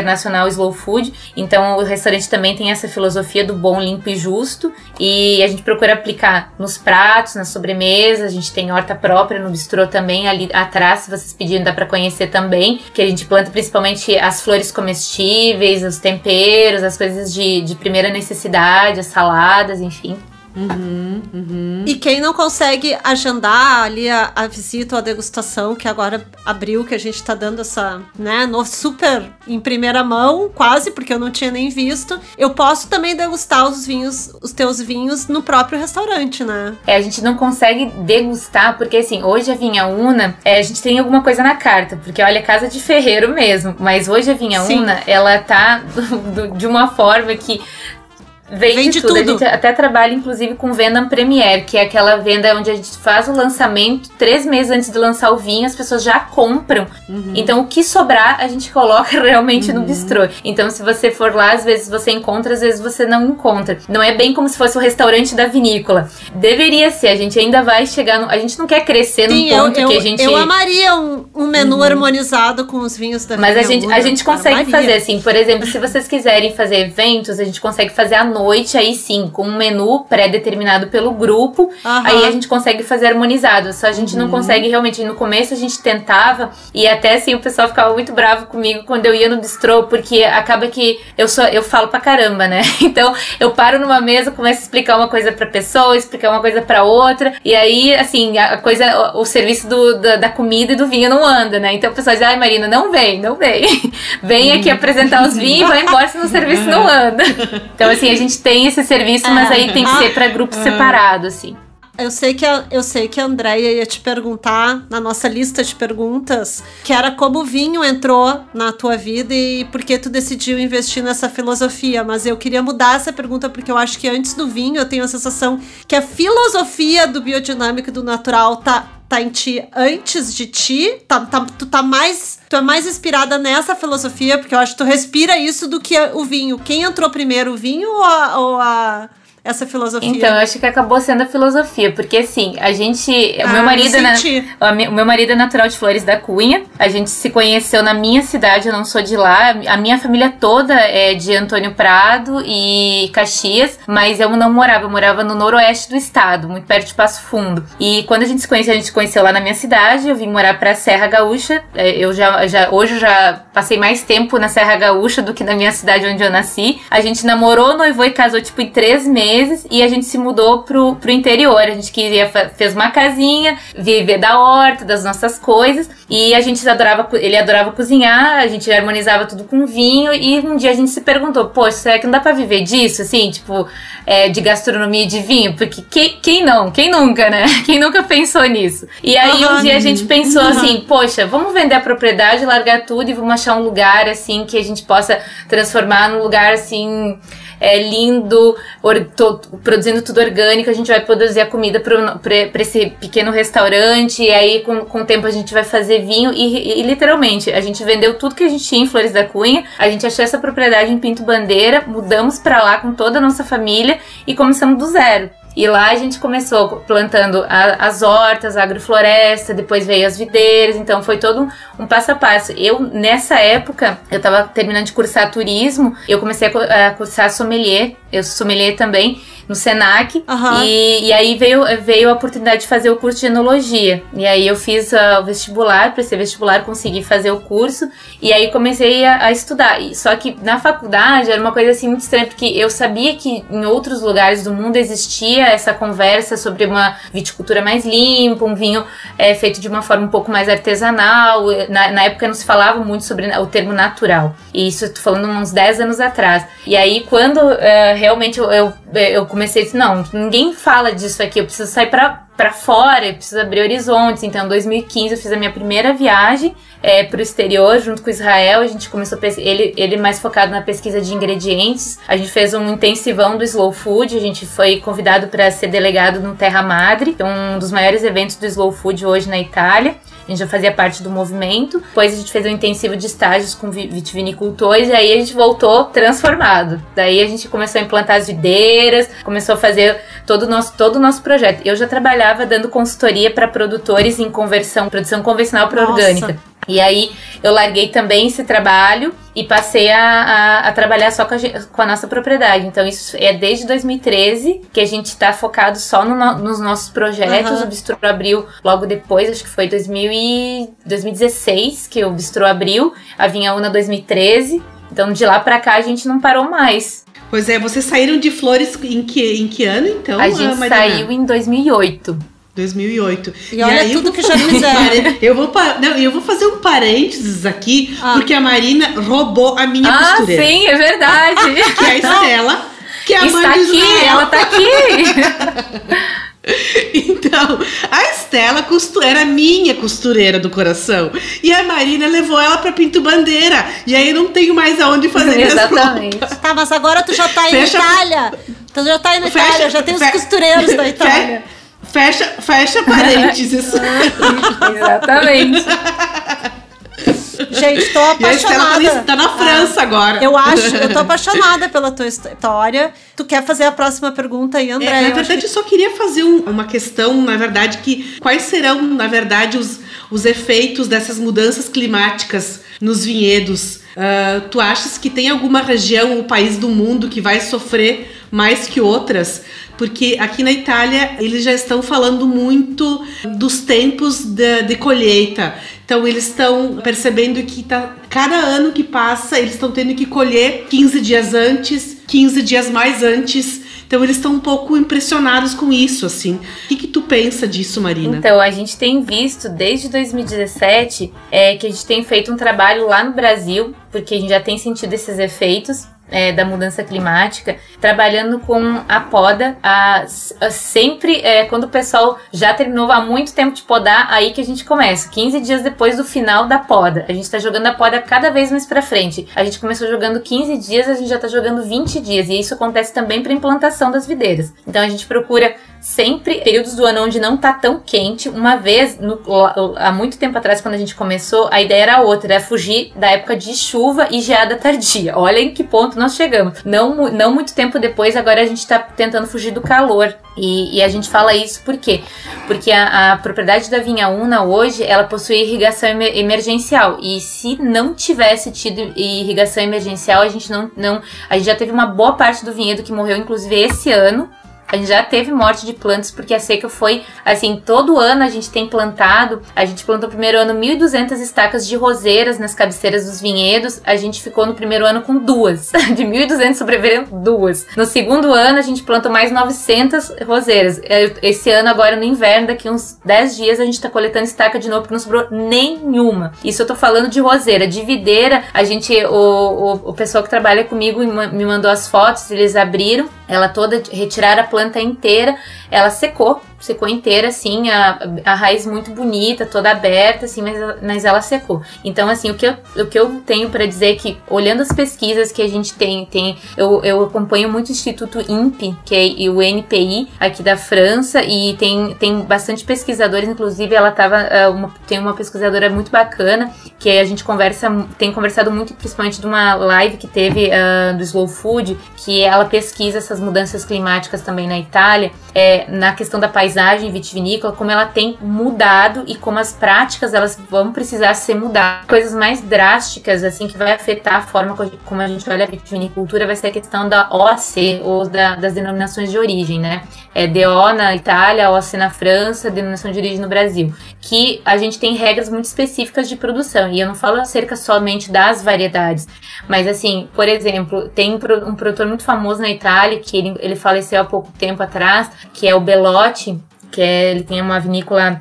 Internacional Slow Food, então o restaurante também tem essa filosofia do bom, limpo e justo, e a gente procura aplicar nos pratos, nas sobremesas, a gente tem horta própria no bistrô também, ali atrás, se vocês pedirem, dá para conhecer também, que a gente planta principalmente as flores comestíveis, os temperos, as coisas de, de primeira necessidade, as saladas, enfim. Uhum, uhum. E quem não consegue agendar ali a, a, visita ou a degustação, que agora abriu, que a gente tá dando essa, né, no super em primeira mão, quase, porque eu não tinha nem visto, eu posso também degustar os vinhos, os teus vinhos no próprio restaurante, né? É, a gente não consegue degustar, porque assim, hoje a Vinha Una, é, a gente tem alguma coisa na carta, porque olha, é casa de ferreiro mesmo, mas hoje a Vinha Sim. Una, ela tá de uma forma que Vende, Vende tudo. tudo. A gente até trabalha, inclusive, com venda Premier, que é aquela venda onde a gente faz o lançamento, três meses antes de lançar o vinho, as pessoas já compram. Uhum. Então, o que sobrar, a gente coloca realmente uhum. no bistrô. Então, se você for lá, às vezes você encontra, às vezes você não encontra. Não é bem como se fosse o restaurante da vinícola. Deveria ser, a gente ainda vai chegar no... A gente não quer crescer Sim, num ponto eu, que a gente... Eu amaria um, um menu uhum. harmonizado com os vinhos da Mas a gente, a gente consegue fazer, assim, por exemplo, se vocês quiserem fazer eventos, a gente consegue fazer à noite, aí sim, com um menu pré-determinado pelo grupo, Aham. aí a gente consegue fazer harmonizado. Só a gente não consegue realmente. No começo a gente tentava, e até assim o pessoal ficava muito bravo comigo quando eu ia no bistrô, porque acaba que eu sou, eu falo pra caramba, né? Então eu paro numa mesa, começo a explicar uma coisa pra pessoa, explicar uma coisa pra outra, e aí, assim, a a coisa, o, o serviço do, da, da comida e do vinho não anda, né? Então o pessoal diz, ai Marina, não vem, não vem. vem aqui apresentar os vinhos e vai embora se o serviço não anda. Então, assim, a gente tem esse serviço, mas aí tem que ser pra grupos separados, assim. Eu sei que a, eu sei que a Andrea ia te perguntar na nossa lista de perguntas, que era como o vinho entrou na tua vida e por que tu decidiu investir nessa filosofia, mas eu queria mudar essa pergunta porque eu acho que antes do vinho eu tenho a sensação que a filosofia do biodinâmico e do natural tá tá em ti antes de ti, tá, tá- tu tá mais tu é mais inspirada nessa filosofia, porque eu acho que tu respira isso do que o vinho. Quem entrou primeiro, o vinho ou a, ou a- essa filosofia? Então, eu acho que acabou sendo a filosofia, porque assim, a gente. o Ah, meu marido, eu né? senti. O mi- o meu marido é natural de Flores da Cunha. A gente se conheceu na minha cidade, eu não sou de lá. A minha família toda é de Antônio Prado e Caxias, mas eu não morava, eu morava no noroeste do estado, muito perto de Passo Fundo. E quando a gente se conheceu, a gente se conheceu lá na minha cidade, eu vim morar pra Serra Gaúcha. É, Eu já, já hoje eu já passei mais tempo na Serra Gaúcha do que na minha cidade onde eu nasci. A gente namorou, noivou e casou tipo em três meses e a gente se mudou pro, pro interior. A gente queria fez uma casinha, viver da horta, das nossas coisas. E a gente adorava, ele adorava cozinhar, a gente harmonizava tudo com vinho. E um dia a gente se perguntou: Poxa, será que não dá pra viver disso? Assim, tipo, é, de gastronomia e de vinho? Porque quem, quem não? Quem nunca, né? Quem nunca pensou nisso? E aí um dia a gente pensou assim: Poxa, vamos vender a propriedade, largar tudo e vamos achar um lugar assim que a gente possa transformar num lugar assim é, lindo, or- to- produzindo tudo orgânico, a gente vai produzir a comida para esse pequeno restaurante, e aí com, com o tempo a gente vai fazer vinho, e, e literalmente, a gente vendeu tudo que a gente tinha em Flores da Cunha, a gente achou essa propriedade em Pinto Bandeira, mudamos para lá com toda a nossa família e começamos do zero. E lá a gente começou plantando a- as hortas, a agrofloresta, depois veio as videiras, então foi todo um, passo a passo. Eu, nessa época, eu tava terminando de cursar turismo, eu comecei a, a cursar sommelier, eu sou sommelier também, no Senac, Aham. e, e aí veio, veio a oportunidade de fazer o curso de enologia. E aí eu fiz ah, o vestibular, prestei vestibular, consegui fazer o curso, e aí comecei a, a estudar. E- Só que na faculdade era uma coisa assim muito estranha, porque eu sabia que em outros lugares do mundo existia essa conversa sobre uma viticultura mais limpa, um vinho é, feito de uma forma um pouco mais artesanal. Na, na época não se falava muito sobre o termo natural. E isso eu tô falando uns 10 anos atrás. E aí, quando é, realmente eu, eu, eu comecei a dizer, não, ninguém fala disso aqui, eu preciso sair pra, fora, eu preciso abrir horizontes. Então, em 2015, eu fiz a minha primeira viagem é, pro exterior, junto com Israel. A gente começou ele, ele mais focado na pesquisa de ingredientes. A gente fez um intensivão do Slow Food. A gente foi convidado para ser delegado no Terra Madre, um dos maiores eventos do Slow Food hoje na Itália. A gente já fazia parte do movimento. Depois a gente fez um intensivo de estágios com vi- vitivinicultores e aí a gente voltou transformado. Daí a gente começou a implantar as videiras, começou a fazer todo o nosso, todo o nosso projeto. Eu já trabalhava dando consultoria para produtores em conversão, produção convencional para orgânica. E aí eu larguei também esse trabalho e passei a, a, a trabalhar só com a, com a nossa propriedade. Então isso é desde 2013 que a gente está focado só no no- nos nossos projetos. Aham. O Bistrô abriu logo depois, acho que foi 2000 e 2016 que o Bistrô abriu. A Vinha Una 2013. Então de lá pra cá a gente não parou mais. Pois é, vocês saíram de Flores em que, em que ano, então? a gente saiu em 2008. 2008. E olha aí eu tudo vou que já fazer um fizeram. Eu vou, não, eu vou fazer um parênteses aqui, Ah. porque a Marina roubou a minha Ah, costureira. sim, é verdade. Que é a Estela, que é a Está mãe aqui, Israel. ela tá aqui. Então, a Estela costu- era minha costureira do coração. E a Marina levou ela pra Pinto Bandeira. E aí eu não tenho mais aonde fazer minhas Exatamente. Tá, mas agora tu já tá Fecha- em Itália. Tu já tá indo na Fecha- Itália, já tem os costureiros da Itália. Fecha, fecha parênteses. Exatamente. Gente, tô tá, apaixonada. tá na França agora. Eu acho, eu tô apaixonada pela tua história. Tu quer fazer a próxima pergunta aí, André? É, na Eu verdade, eu só queria fazer um- uma questão, na verdade, que quais serão, na verdade, os, os efeitos dessas mudanças climáticas nos vinhedos? Ah, tu achas que tem alguma região ou país do mundo que vai sofrer mais que outras, porque aqui na Itália eles já estão falando muito dos tempos de, de colheita. Então eles estão percebendo que tá, cada ano que passa eles estão tendo que colher 15 dias antes, 15 dias mais antes. Então eles estão um pouco impressionados com isso, assim. O que, que tu pensa disso, Marina? Então, a gente tem visto desde 2017 é, que a gente tem feito um trabalho lá no Brasil, porque a gente já tem sentido esses efeitos é, da mudança climática, trabalhando com a poda, a, a sempre é, quando o pessoal já terminou há muito tempo de podar, aí que a gente começa, 15 dias depois do final da poda. A gente tá jogando a poda cada vez mais para frente. A gente começou jogando 15 dias, a gente já tá jogando 20 dias, e isso acontece também para implantação das videiras. Então a gente procura sempre períodos do ano onde não tá tão quente. Uma vez, no, há muito tempo atrás, quando a gente começou, a ideia era outra, era fugir da época de chuva e geada tardia. Olha em que ponto nós chegamos. Não, não muito tempo depois, agora a gente tá tentando fugir do calor. E, e a gente fala isso por quê? Porque a, a, propriedade da Vinha Una hoje, ela possui irrigação emergencial. E se não tivesse tido irrigação emergencial, a gente não, não... A gente já teve uma boa parte do vinhedo que morreu, inclusive esse ano, a gente já teve morte de plantas porque a seca foi assim, todo ano a gente tem plantado, a gente plantou primeiro ano 1.200 estacas de roseiras nas cabeceiras dos vinhedos, a gente ficou no primeiro ano com duas, de 1.200 sobreviveram duas. No segundo ano a gente plantou mais 900 roseiras. É, esse ano agora no inverno, daqui uns 10 dias a gente tá coletando estaca de novo porque não sobrou nenhuma. Isso eu tô falando de roseira, de videira, a gente, o, o, o pessoal que trabalha comigo me mandou as fotos, eles abriram, ela toda retiraram a planta inteira, ela secou secou inteira, assim, a, a raiz muito bonita, toda aberta, assim, mas, mas ela secou. Então, assim, o que eu, o que eu tenho para dizer é que, olhando as pesquisas que a gente tem, tem eu, eu acompanho muito o Instituto INPE, que é o NPI, aqui da França, e tem, tem bastante pesquisadores, inclusive ela tava, é, uma, tem uma pesquisadora muito bacana, que a gente conversa, tem conversado muito, principalmente de uma live que teve uh, do Slow Food, que ela pesquisa essas mudanças climáticas também na Itália, é, na questão da paisagem paisagem vitivinícola, como ela tem mudado e como as práticas elas vão precisar ser mudadas. Coisas mais drásticas, assim, que vai afetar a forma como a gente olha a vitivinicultura vai ser a questão da OAC, ou da, das denominações de origem, né? É DO na Itália, OAC na França, denominação de origem no Brasil. Que a gente tem regras muito específicas de produção. E eu não falo acerca somente das variedades, mas assim, por exemplo, tem um produtor muito famoso na Itália, que ele, ele faleceu há pouco tempo atrás, que é o Belotti, que é, ele tem uma vinícola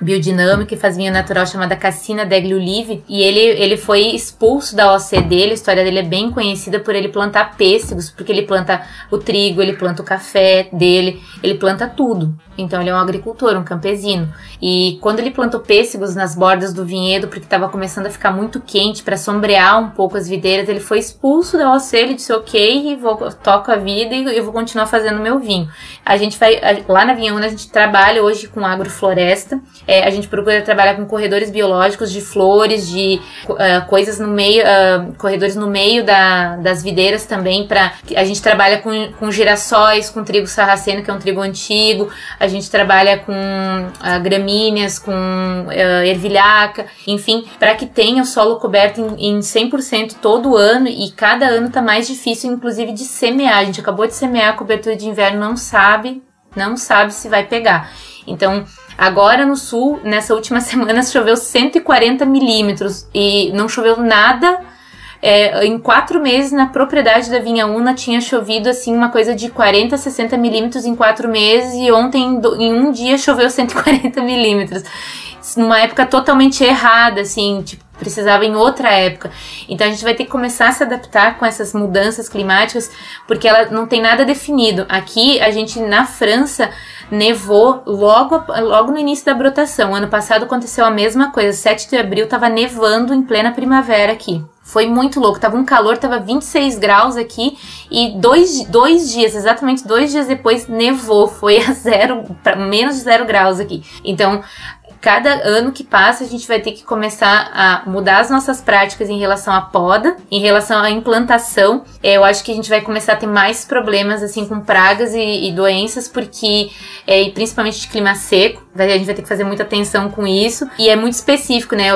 biodinâmica e faz vinho natural chamada Cassina degli Ulive e ele, ele foi expulso da OC dele, a história dele é bem conhecida por ele plantar pêssegos, porque ele planta o trigo, ele planta o café dele, ele planta tudo. Então ele é um agricultor, um campesino. E quando ele plantou pêssegos nas bordas do vinhedo, porque estava começando a ficar muito quente para sombrear um pouco as videiras, ele foi expulso da OC, ele disse ok, vou, toco a vida e eu vou continuar fazendo meu vinho. A gente vai, lá na Vinha Una a gente trabalha hoje com agrofloresta, é, a gente procura trabalhar com corredores biológicos de flores, de uh, coisas no meio, uh, corredores no meio da, das videiras também, para a gente trabalha com, com girassóis, com trigo sarraceno, que é um trigo antigo, a gente trabalha com uh, gramíneas, com ervilhaca, enfim, para que tenha o solo coberto em, em 100% todo ano e cada ano tá mais difícil, inclusive, de semear. A gente acabou de semear a cobertura de inverno, não sabe, não sabe se vai pegar. Então, agora no sul, nessa última semana, choveu 140 milímetros e não choveu nada é, em quatro meses na propriedade da Vinha Una tinha chovido assim uma coisa de 40, 60 milímetros em quatro meses e ontem em um dia choveu 140 milímetros. Numa época totalmente errada, assim, tipo, precisava em outra época. Então a gente vai ter que começar a se adaptar com essas mudanças climáticas, porque ela não tem nada definido. Aqui a gente na França nevou logo, logo no início da brotação. Ano passado aconteceu a mesma coisa. 7 de abril estava nevando em plena primavera aqui. Foi muito louco. Tava um calor, tava 26 graus aqui e dois, dois dias, exatamente dois dias depois, nevou. Foi a zero, pra, menos de zero graus aqui. Então, cada ano que passa, a gente vai ter que começar a mudar as nossas práticas em relação à poda, em relação à implantação. É, eu acho que a gente vai começar a ter mais problemas assim com pragas e, e doenças, porque, é, e principalmente de clima seco, a gente vai ter que fazer muita atenção com isso. E é muito específico, né?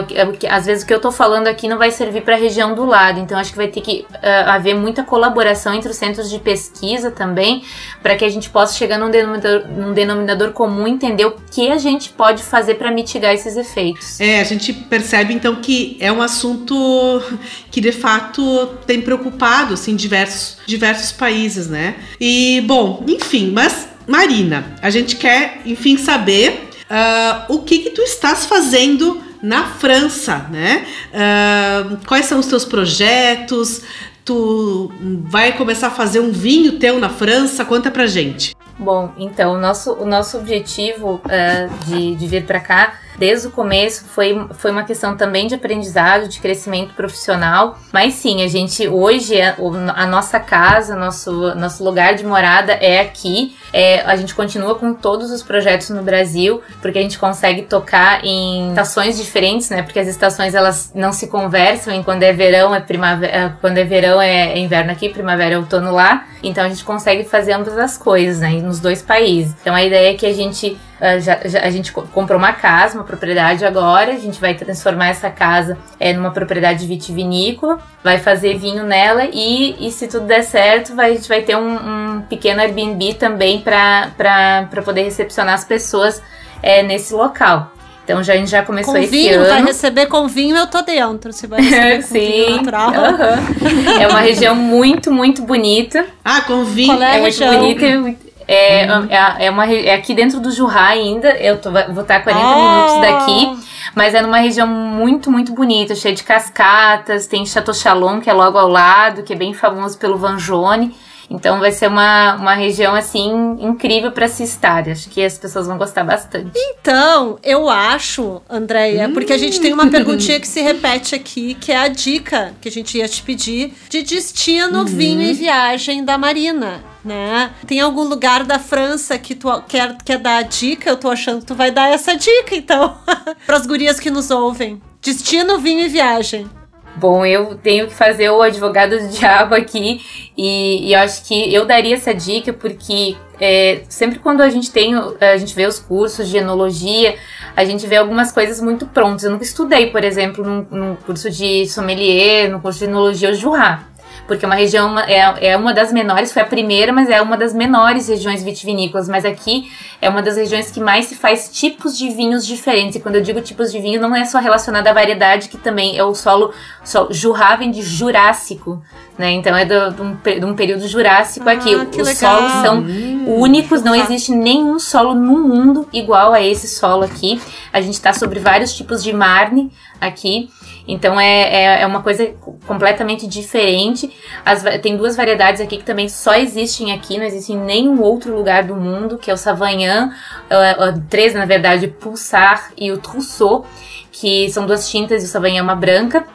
Às vezes o que eu tô falando aqui não vai servir para a região do lado. Então acho que vai ter que uh, haver muita colaboração entre os centros de pesquisa também, para que a gente possa chegar num denominador, num denominador comum, entender o que a gente pode fazer para mitigar esses efeitos. É, a gente percebe então que é um assunto que de fato tem preocupado assim diversos diversos países, né? E bom, enfim, mas Marina, a gente quer, enfim, saber uh, o que que tu estás fazendo na França, né? Uh, quais são os teus projetos? Tu vai começar a fazer um vinho teu na França? Conta pra gente. Bom, então o nosso, o nosso objetivo uh, de, de vir para cá desde o começo foi, foi uma questão também de aprendizado, de crescimento profissional. Mas sim, a gente hoje, a, a nossa casa, nosso, nosso lugar de morada é aqui. É, a gente continua com todos os projetos no Brasil, porque a gente consegue tocar em estações diferentes, né? Porque as estações elas não se conversam, em quando é verão é primavera, é, quando é verão é inverno aqui, primavera é outono lá. Então a gente consegue fazer ambas as coisas, né? Nos dois países. Então a ideia é que a gente já, já, a gente comprou uma casa, uma propriedade agora, a gente vai transformar essa casa é, numa propriedade vitivinícola, vai fazer vinho nela e, e se tudo der certo, vai, a gente vai ter um, um pequeno Airbnb também para poder recepcionar as pessoas é, nesse local. Então já, a gente já começou com esse vinho, ano. Vai receber com vinho, eu tô dentro. Se vai receber Sim, vinho natural. Uhum. é uma região muito, muito bonita. Ah, com vinho. é, é muito bonita. É, uhum. é, é, uma, é aqui dentro do Jurá ainda. Eu tô, vou estar 40 oh. minutos daqui. Mas é numa região muito, muito bonita, cheia de cascatas. Tem Chateau Chalon, que é logo ao lado, que é bem famoso pelo Vanjone. Então vai ser uma, uma região assim incrível para se estar. Acho que as pessoas vão gostar bastante. Então, eu acho, Andréia, hum. porque a gente tem uma perguntinha que se repete aqui, que é a dica que a gente ia te pedir de destino, uhum. vinho e viagem da Marina. Né? Tem algum lugar da França que tu quer, quer dar a dica? Eu tô achando que tu vai dar essa dica, então, para as gurias que nos ouvem. Destino, vinho e viagem. Bom, eu tenho que fazer o advogado do diabo aqui e, e acho que eu daria essa dica porque é, sempre quando a gente tem, a gente vê os cursos de enologia, a gente vê algumas coisas muito prontas. Eu nunca estudei, por exemplo, num, num curso de sommelier, no curso de enologia, o Jurra porque é uma região é, é uma das menores, foi a primeira, mas é uma das menores regiões vitivinícolas. Mas aqui é uma das regiões que mais se faz tipos de vinhos diferentes. E quando eu digo tipos de vinho, não é só relacionado à variedade, que também é o solo, solo Jurá vem de Jurássico, né? Então é do, um, de um período Jurássico ah, aqui. Os legal. solos são hum, únicos, não existe nenhum solo no mundo igual a esse solo aqui. A gente está sobre vários tipos de marne aqui. Então é, é, é, uma coisa completamente diferente. As, tem duas variedades aqui que também só existem aqui, não existem em nenhum outro lugar do mundo, que é o Savagnin, uh, uh, três na verdade, Pulsar e o Trousseau, que são duas tintas e o Savagnin é uma branca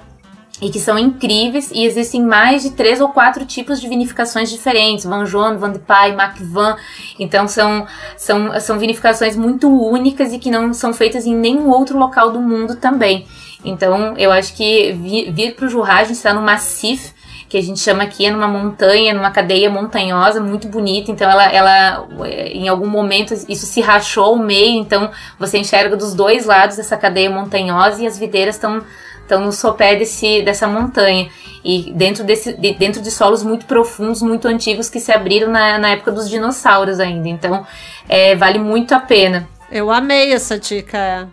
e que são incríveis e existem mais de três ou quatro tipos de vinificações diferentes, Van Joan, Van de Pai, Mac Van, então são, são, são vinificações muito únicas e que não são feitas em nenhum outro local do mundo também. Então, eu acho que vir, vir para o Jurra, a gente está no Massif, que a gente chama aqui, é numa montanha, numa cadeia montanhosa, muito bonita. Então, ela, ela em algum momento, isso se rachou ao meio, então você enxerga dos dois lados dessa cadeia montanhosa e as videiras estão estão no sopé desse, dessa montanha e dentro, desse, de, dentro de solos muito profundos, muito antigos que se abriram na, na época dos dinossauros ainda. Então, é, vale muito a pena. Eu amei essa dica.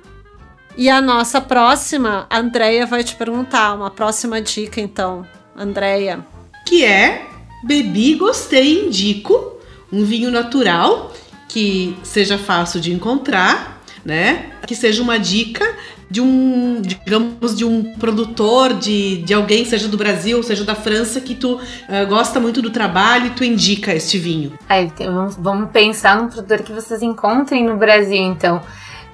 E a nossa próxima, a Andrea vai te perguntar, uma próxima dica então, Andrea. Que é bebi, gostei, indico, um vinho natural que seja fácil de encontrar, né? Que seja uma dica de um, digamos, de um produtor, de, de alguém, seja do Brasil, seja da França, que tu uh, gosta muito do trabalho e tu indica este vinho. Aí, vamos, vamos pensar num produtor que vocês encontrem no Brasil, então.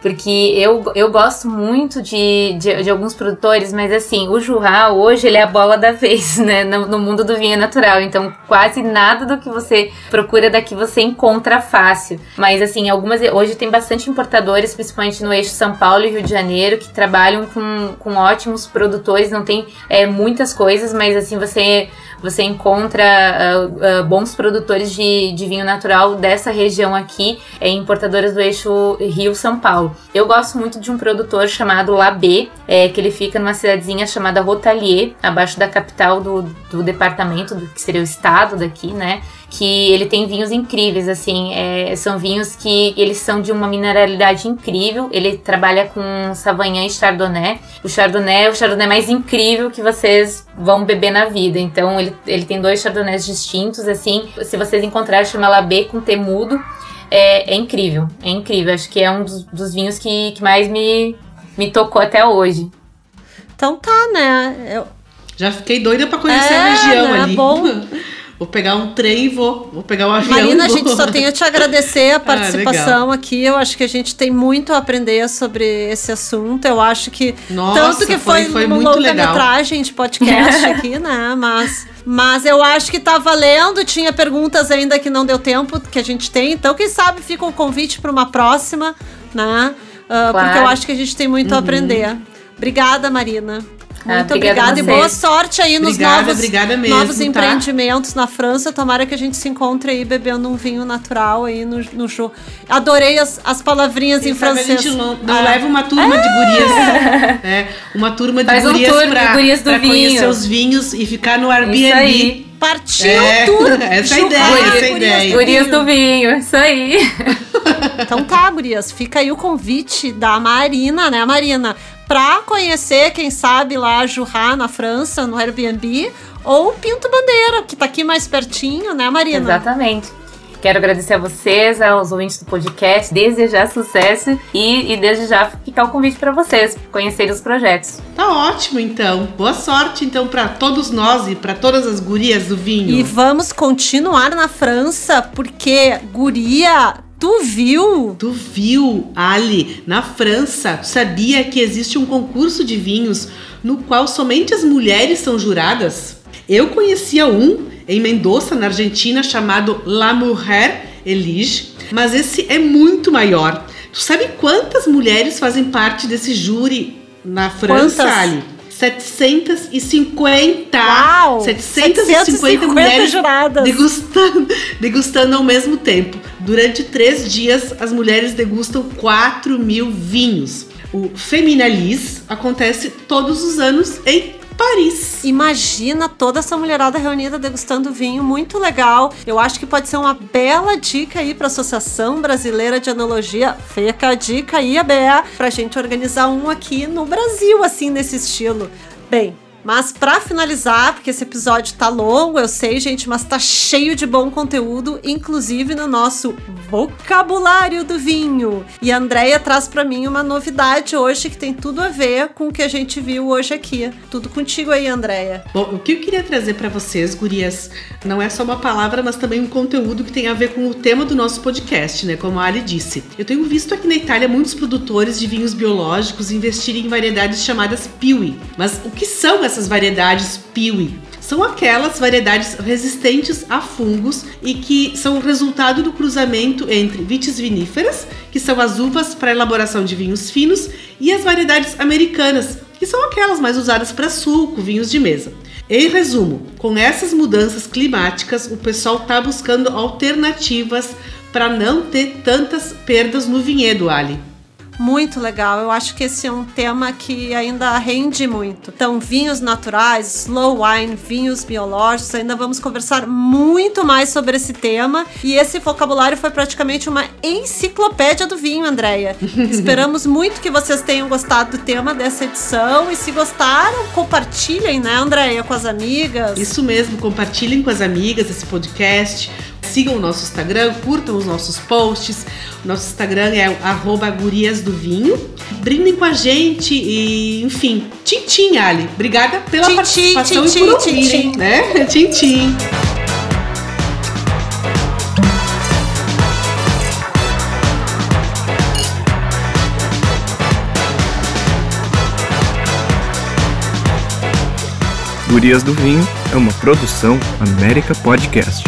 Porque eu, eu gosto muito de, de, de, alguns produtores, mas assim, o Jurra hoje ele é a bola da vez, né? No, no, mundo do vinho natural. Então, quase nada do que você procura daqui você encontra fácil. Mas assim, algumas. Hoje tem bastante importadores, principalmente no eixo São Paulo e Rio de Janeiro, que trabalham com, com ótimos produtores. Não tem é, muitas coisas, mas assim, você você encontra uh, uh, bons produtores de, de vinho natural dessa região aqui, é, importadoras do eixo Rio-São Paulo. Eu gosto muito de um produtor chamado Labé, é, que ele fica numa cidadezinha chamada Rotalier, abaixo da capital do, do departamento, do que seria o estado daqui, né? que ele tem vinhos incríveis, assim, é, são vinhos que eles são de uma mineralidade incrível. Ele trabalha com Sauvignon e Chardonnay. O Chardonnay é o Chardonnay mais incrível que vocês vão beber na vida. Então ele, ele tem dois Chardonnays distintos, assim. Se vocês encontrarem, chama Labé com temudo. É, é, incrível, é incrível. Acho que é um dos, dos vinhos que, que mais me, me tocou até hoje. Então tá, né? Eu... Já fiquei doida para conhecer é, a região né? ali. Bom. Vou pegar um trem e vou, vou pegar um avião. Marina, a gente só tem a te agradecer a ah, participação ah, aqui. Eu acho que a gente tem muito a aprender sobre esse assunto. Eu acho que Nossa, tanto que foi, foi, foi uma longa-metragem de podcast aqui, né? Mas, mas eu acho que tá valendo. Tinha perguntas ainda que não deu tempo, que a gente tem. Então, quem sabe fica um convite para uma próxima, né? Uh, claro. Porque eu acho que a gente tem muito uhum. a aprender. Obrigada, Marina. Ah, Muito obrigada, obrigada e boa sorte aí nos obrigada, novos, obrigada mesmo, novos tá? empreendimentos na França. Tomara que a gente se encontre aí bebendo um vinho natural aí no, no show. Adorei as, as palavrinhas Quem em francês. A gente não, não ah. leva uma turma é. de gurias. É, uma turma de Faz gurias um de gurias do pra vinho. conhecer os vinhos e ficar no Airbnb. Partiu é, tudo. Essa é a ideia, essa é a ideia. Gurias do vinho, isso aí. Então tá, gurias, fica aí o convite da Marina, né, Marina? Pra conhecer, quem sabe, lá Jurá, na França, no Airbnb, ou Pinto Bandeira, que tá aqui mais pertinho, né, Marina? Exatamente. Quero agradecer a vocês, aos ouvintes do podcast, desejar sucesso e, e desde já ficar o convite para vocês conhecerem os projetos. Tá ótimo, então. Boa sorte, então, para todos nós e para todas as gurias do vinho. E vamos continuar na França, porque guria Tu viu? Tu viu, Ali, na França, sabia que existe um concurso de vinhos no qual somente as mulheres são juradas? Eu conhecia um em Mendoza, na Argentina, chamado La Mujer Elige, mas esse é muito maior. Tu sabe quantas mulheres fazem parte desse júri na França, quantas? Ali? 750. Uau! 750, 750 mulheres juradas. Degustando, degustando ao mesmo tempo. Durante três dias, as mulheres degustam 4 mil vinhos. O Feminalis acontece todos os anos em Paris. Imagina toda essa mulherada reunida degustando vinho, muito legal. Eu acho que pode ser uma bela dica aí para a Associação Brasileira de Enologia. Fica a dica aí, a BA, para a gente organizar um aqui no Brasil, assim, nesse estilo. Bem, mas para finalizar, porque esse episódio tá longo, eu sei, gente, mas tá cheio de bom conteúdo, inclusive no nosso vocabulário do vinho. E a Andrea traz para mim uma novidade hoje que tem tudo a ver com o que a gente viu hoje aqui. Tudo contigo aí, Andrea. Bom, o que eu queria trazer para vocês, gurias, não é só uma palavra, mas também um conteúdo que tem a ver com o tema do nosso podcast, né? Como a Ali disse. Eu tenho visto aqui na Itália muitos produtores de vinhos biológicos investirem em variedades chamadas Piwi. Mas o que são essas variedades Piwi? São aquelas variedades resistentes a fungos e que são o resultado do cruzamento entre vitis viníferas, que são as uvas para elaboração de vinhos finos, e as variedades americanas, que são aquelas mais usadas para suco, vinhos de mesa. Em resumo, com essas mudanças climáticas, o pessoal está buscando alternativas para não ter tantas perdas no vinhedo, Ali. Muito legal. Eu acho que esse é um tema que ainda rende muito. Então, vinhos naturais, slow wine, vinhos biológicos, ainda vamos conversar muito mais sobre esse tema. E esse vocabulário foi praticamente uma enciclopédia do vinho, Andréia. Esperamos muito que vocês tenham gostado do tema dessa edição. E se gostaram, compartilhem, né, Andréia, com as amigas. Isso mesmo, compartilhem com as amigas esse podcast Sigam o nosso Instagram, curtam os nossos posts. Nosso Instagram é arroba gurias do vinho. Brindem com a gente e, enfim, tchim, Ali. Obrigada pela tchim, participação tchim, e por tchim, ouvirem, né? Tchim, tchim. Gurias do Vinho é uma produção América Podcast.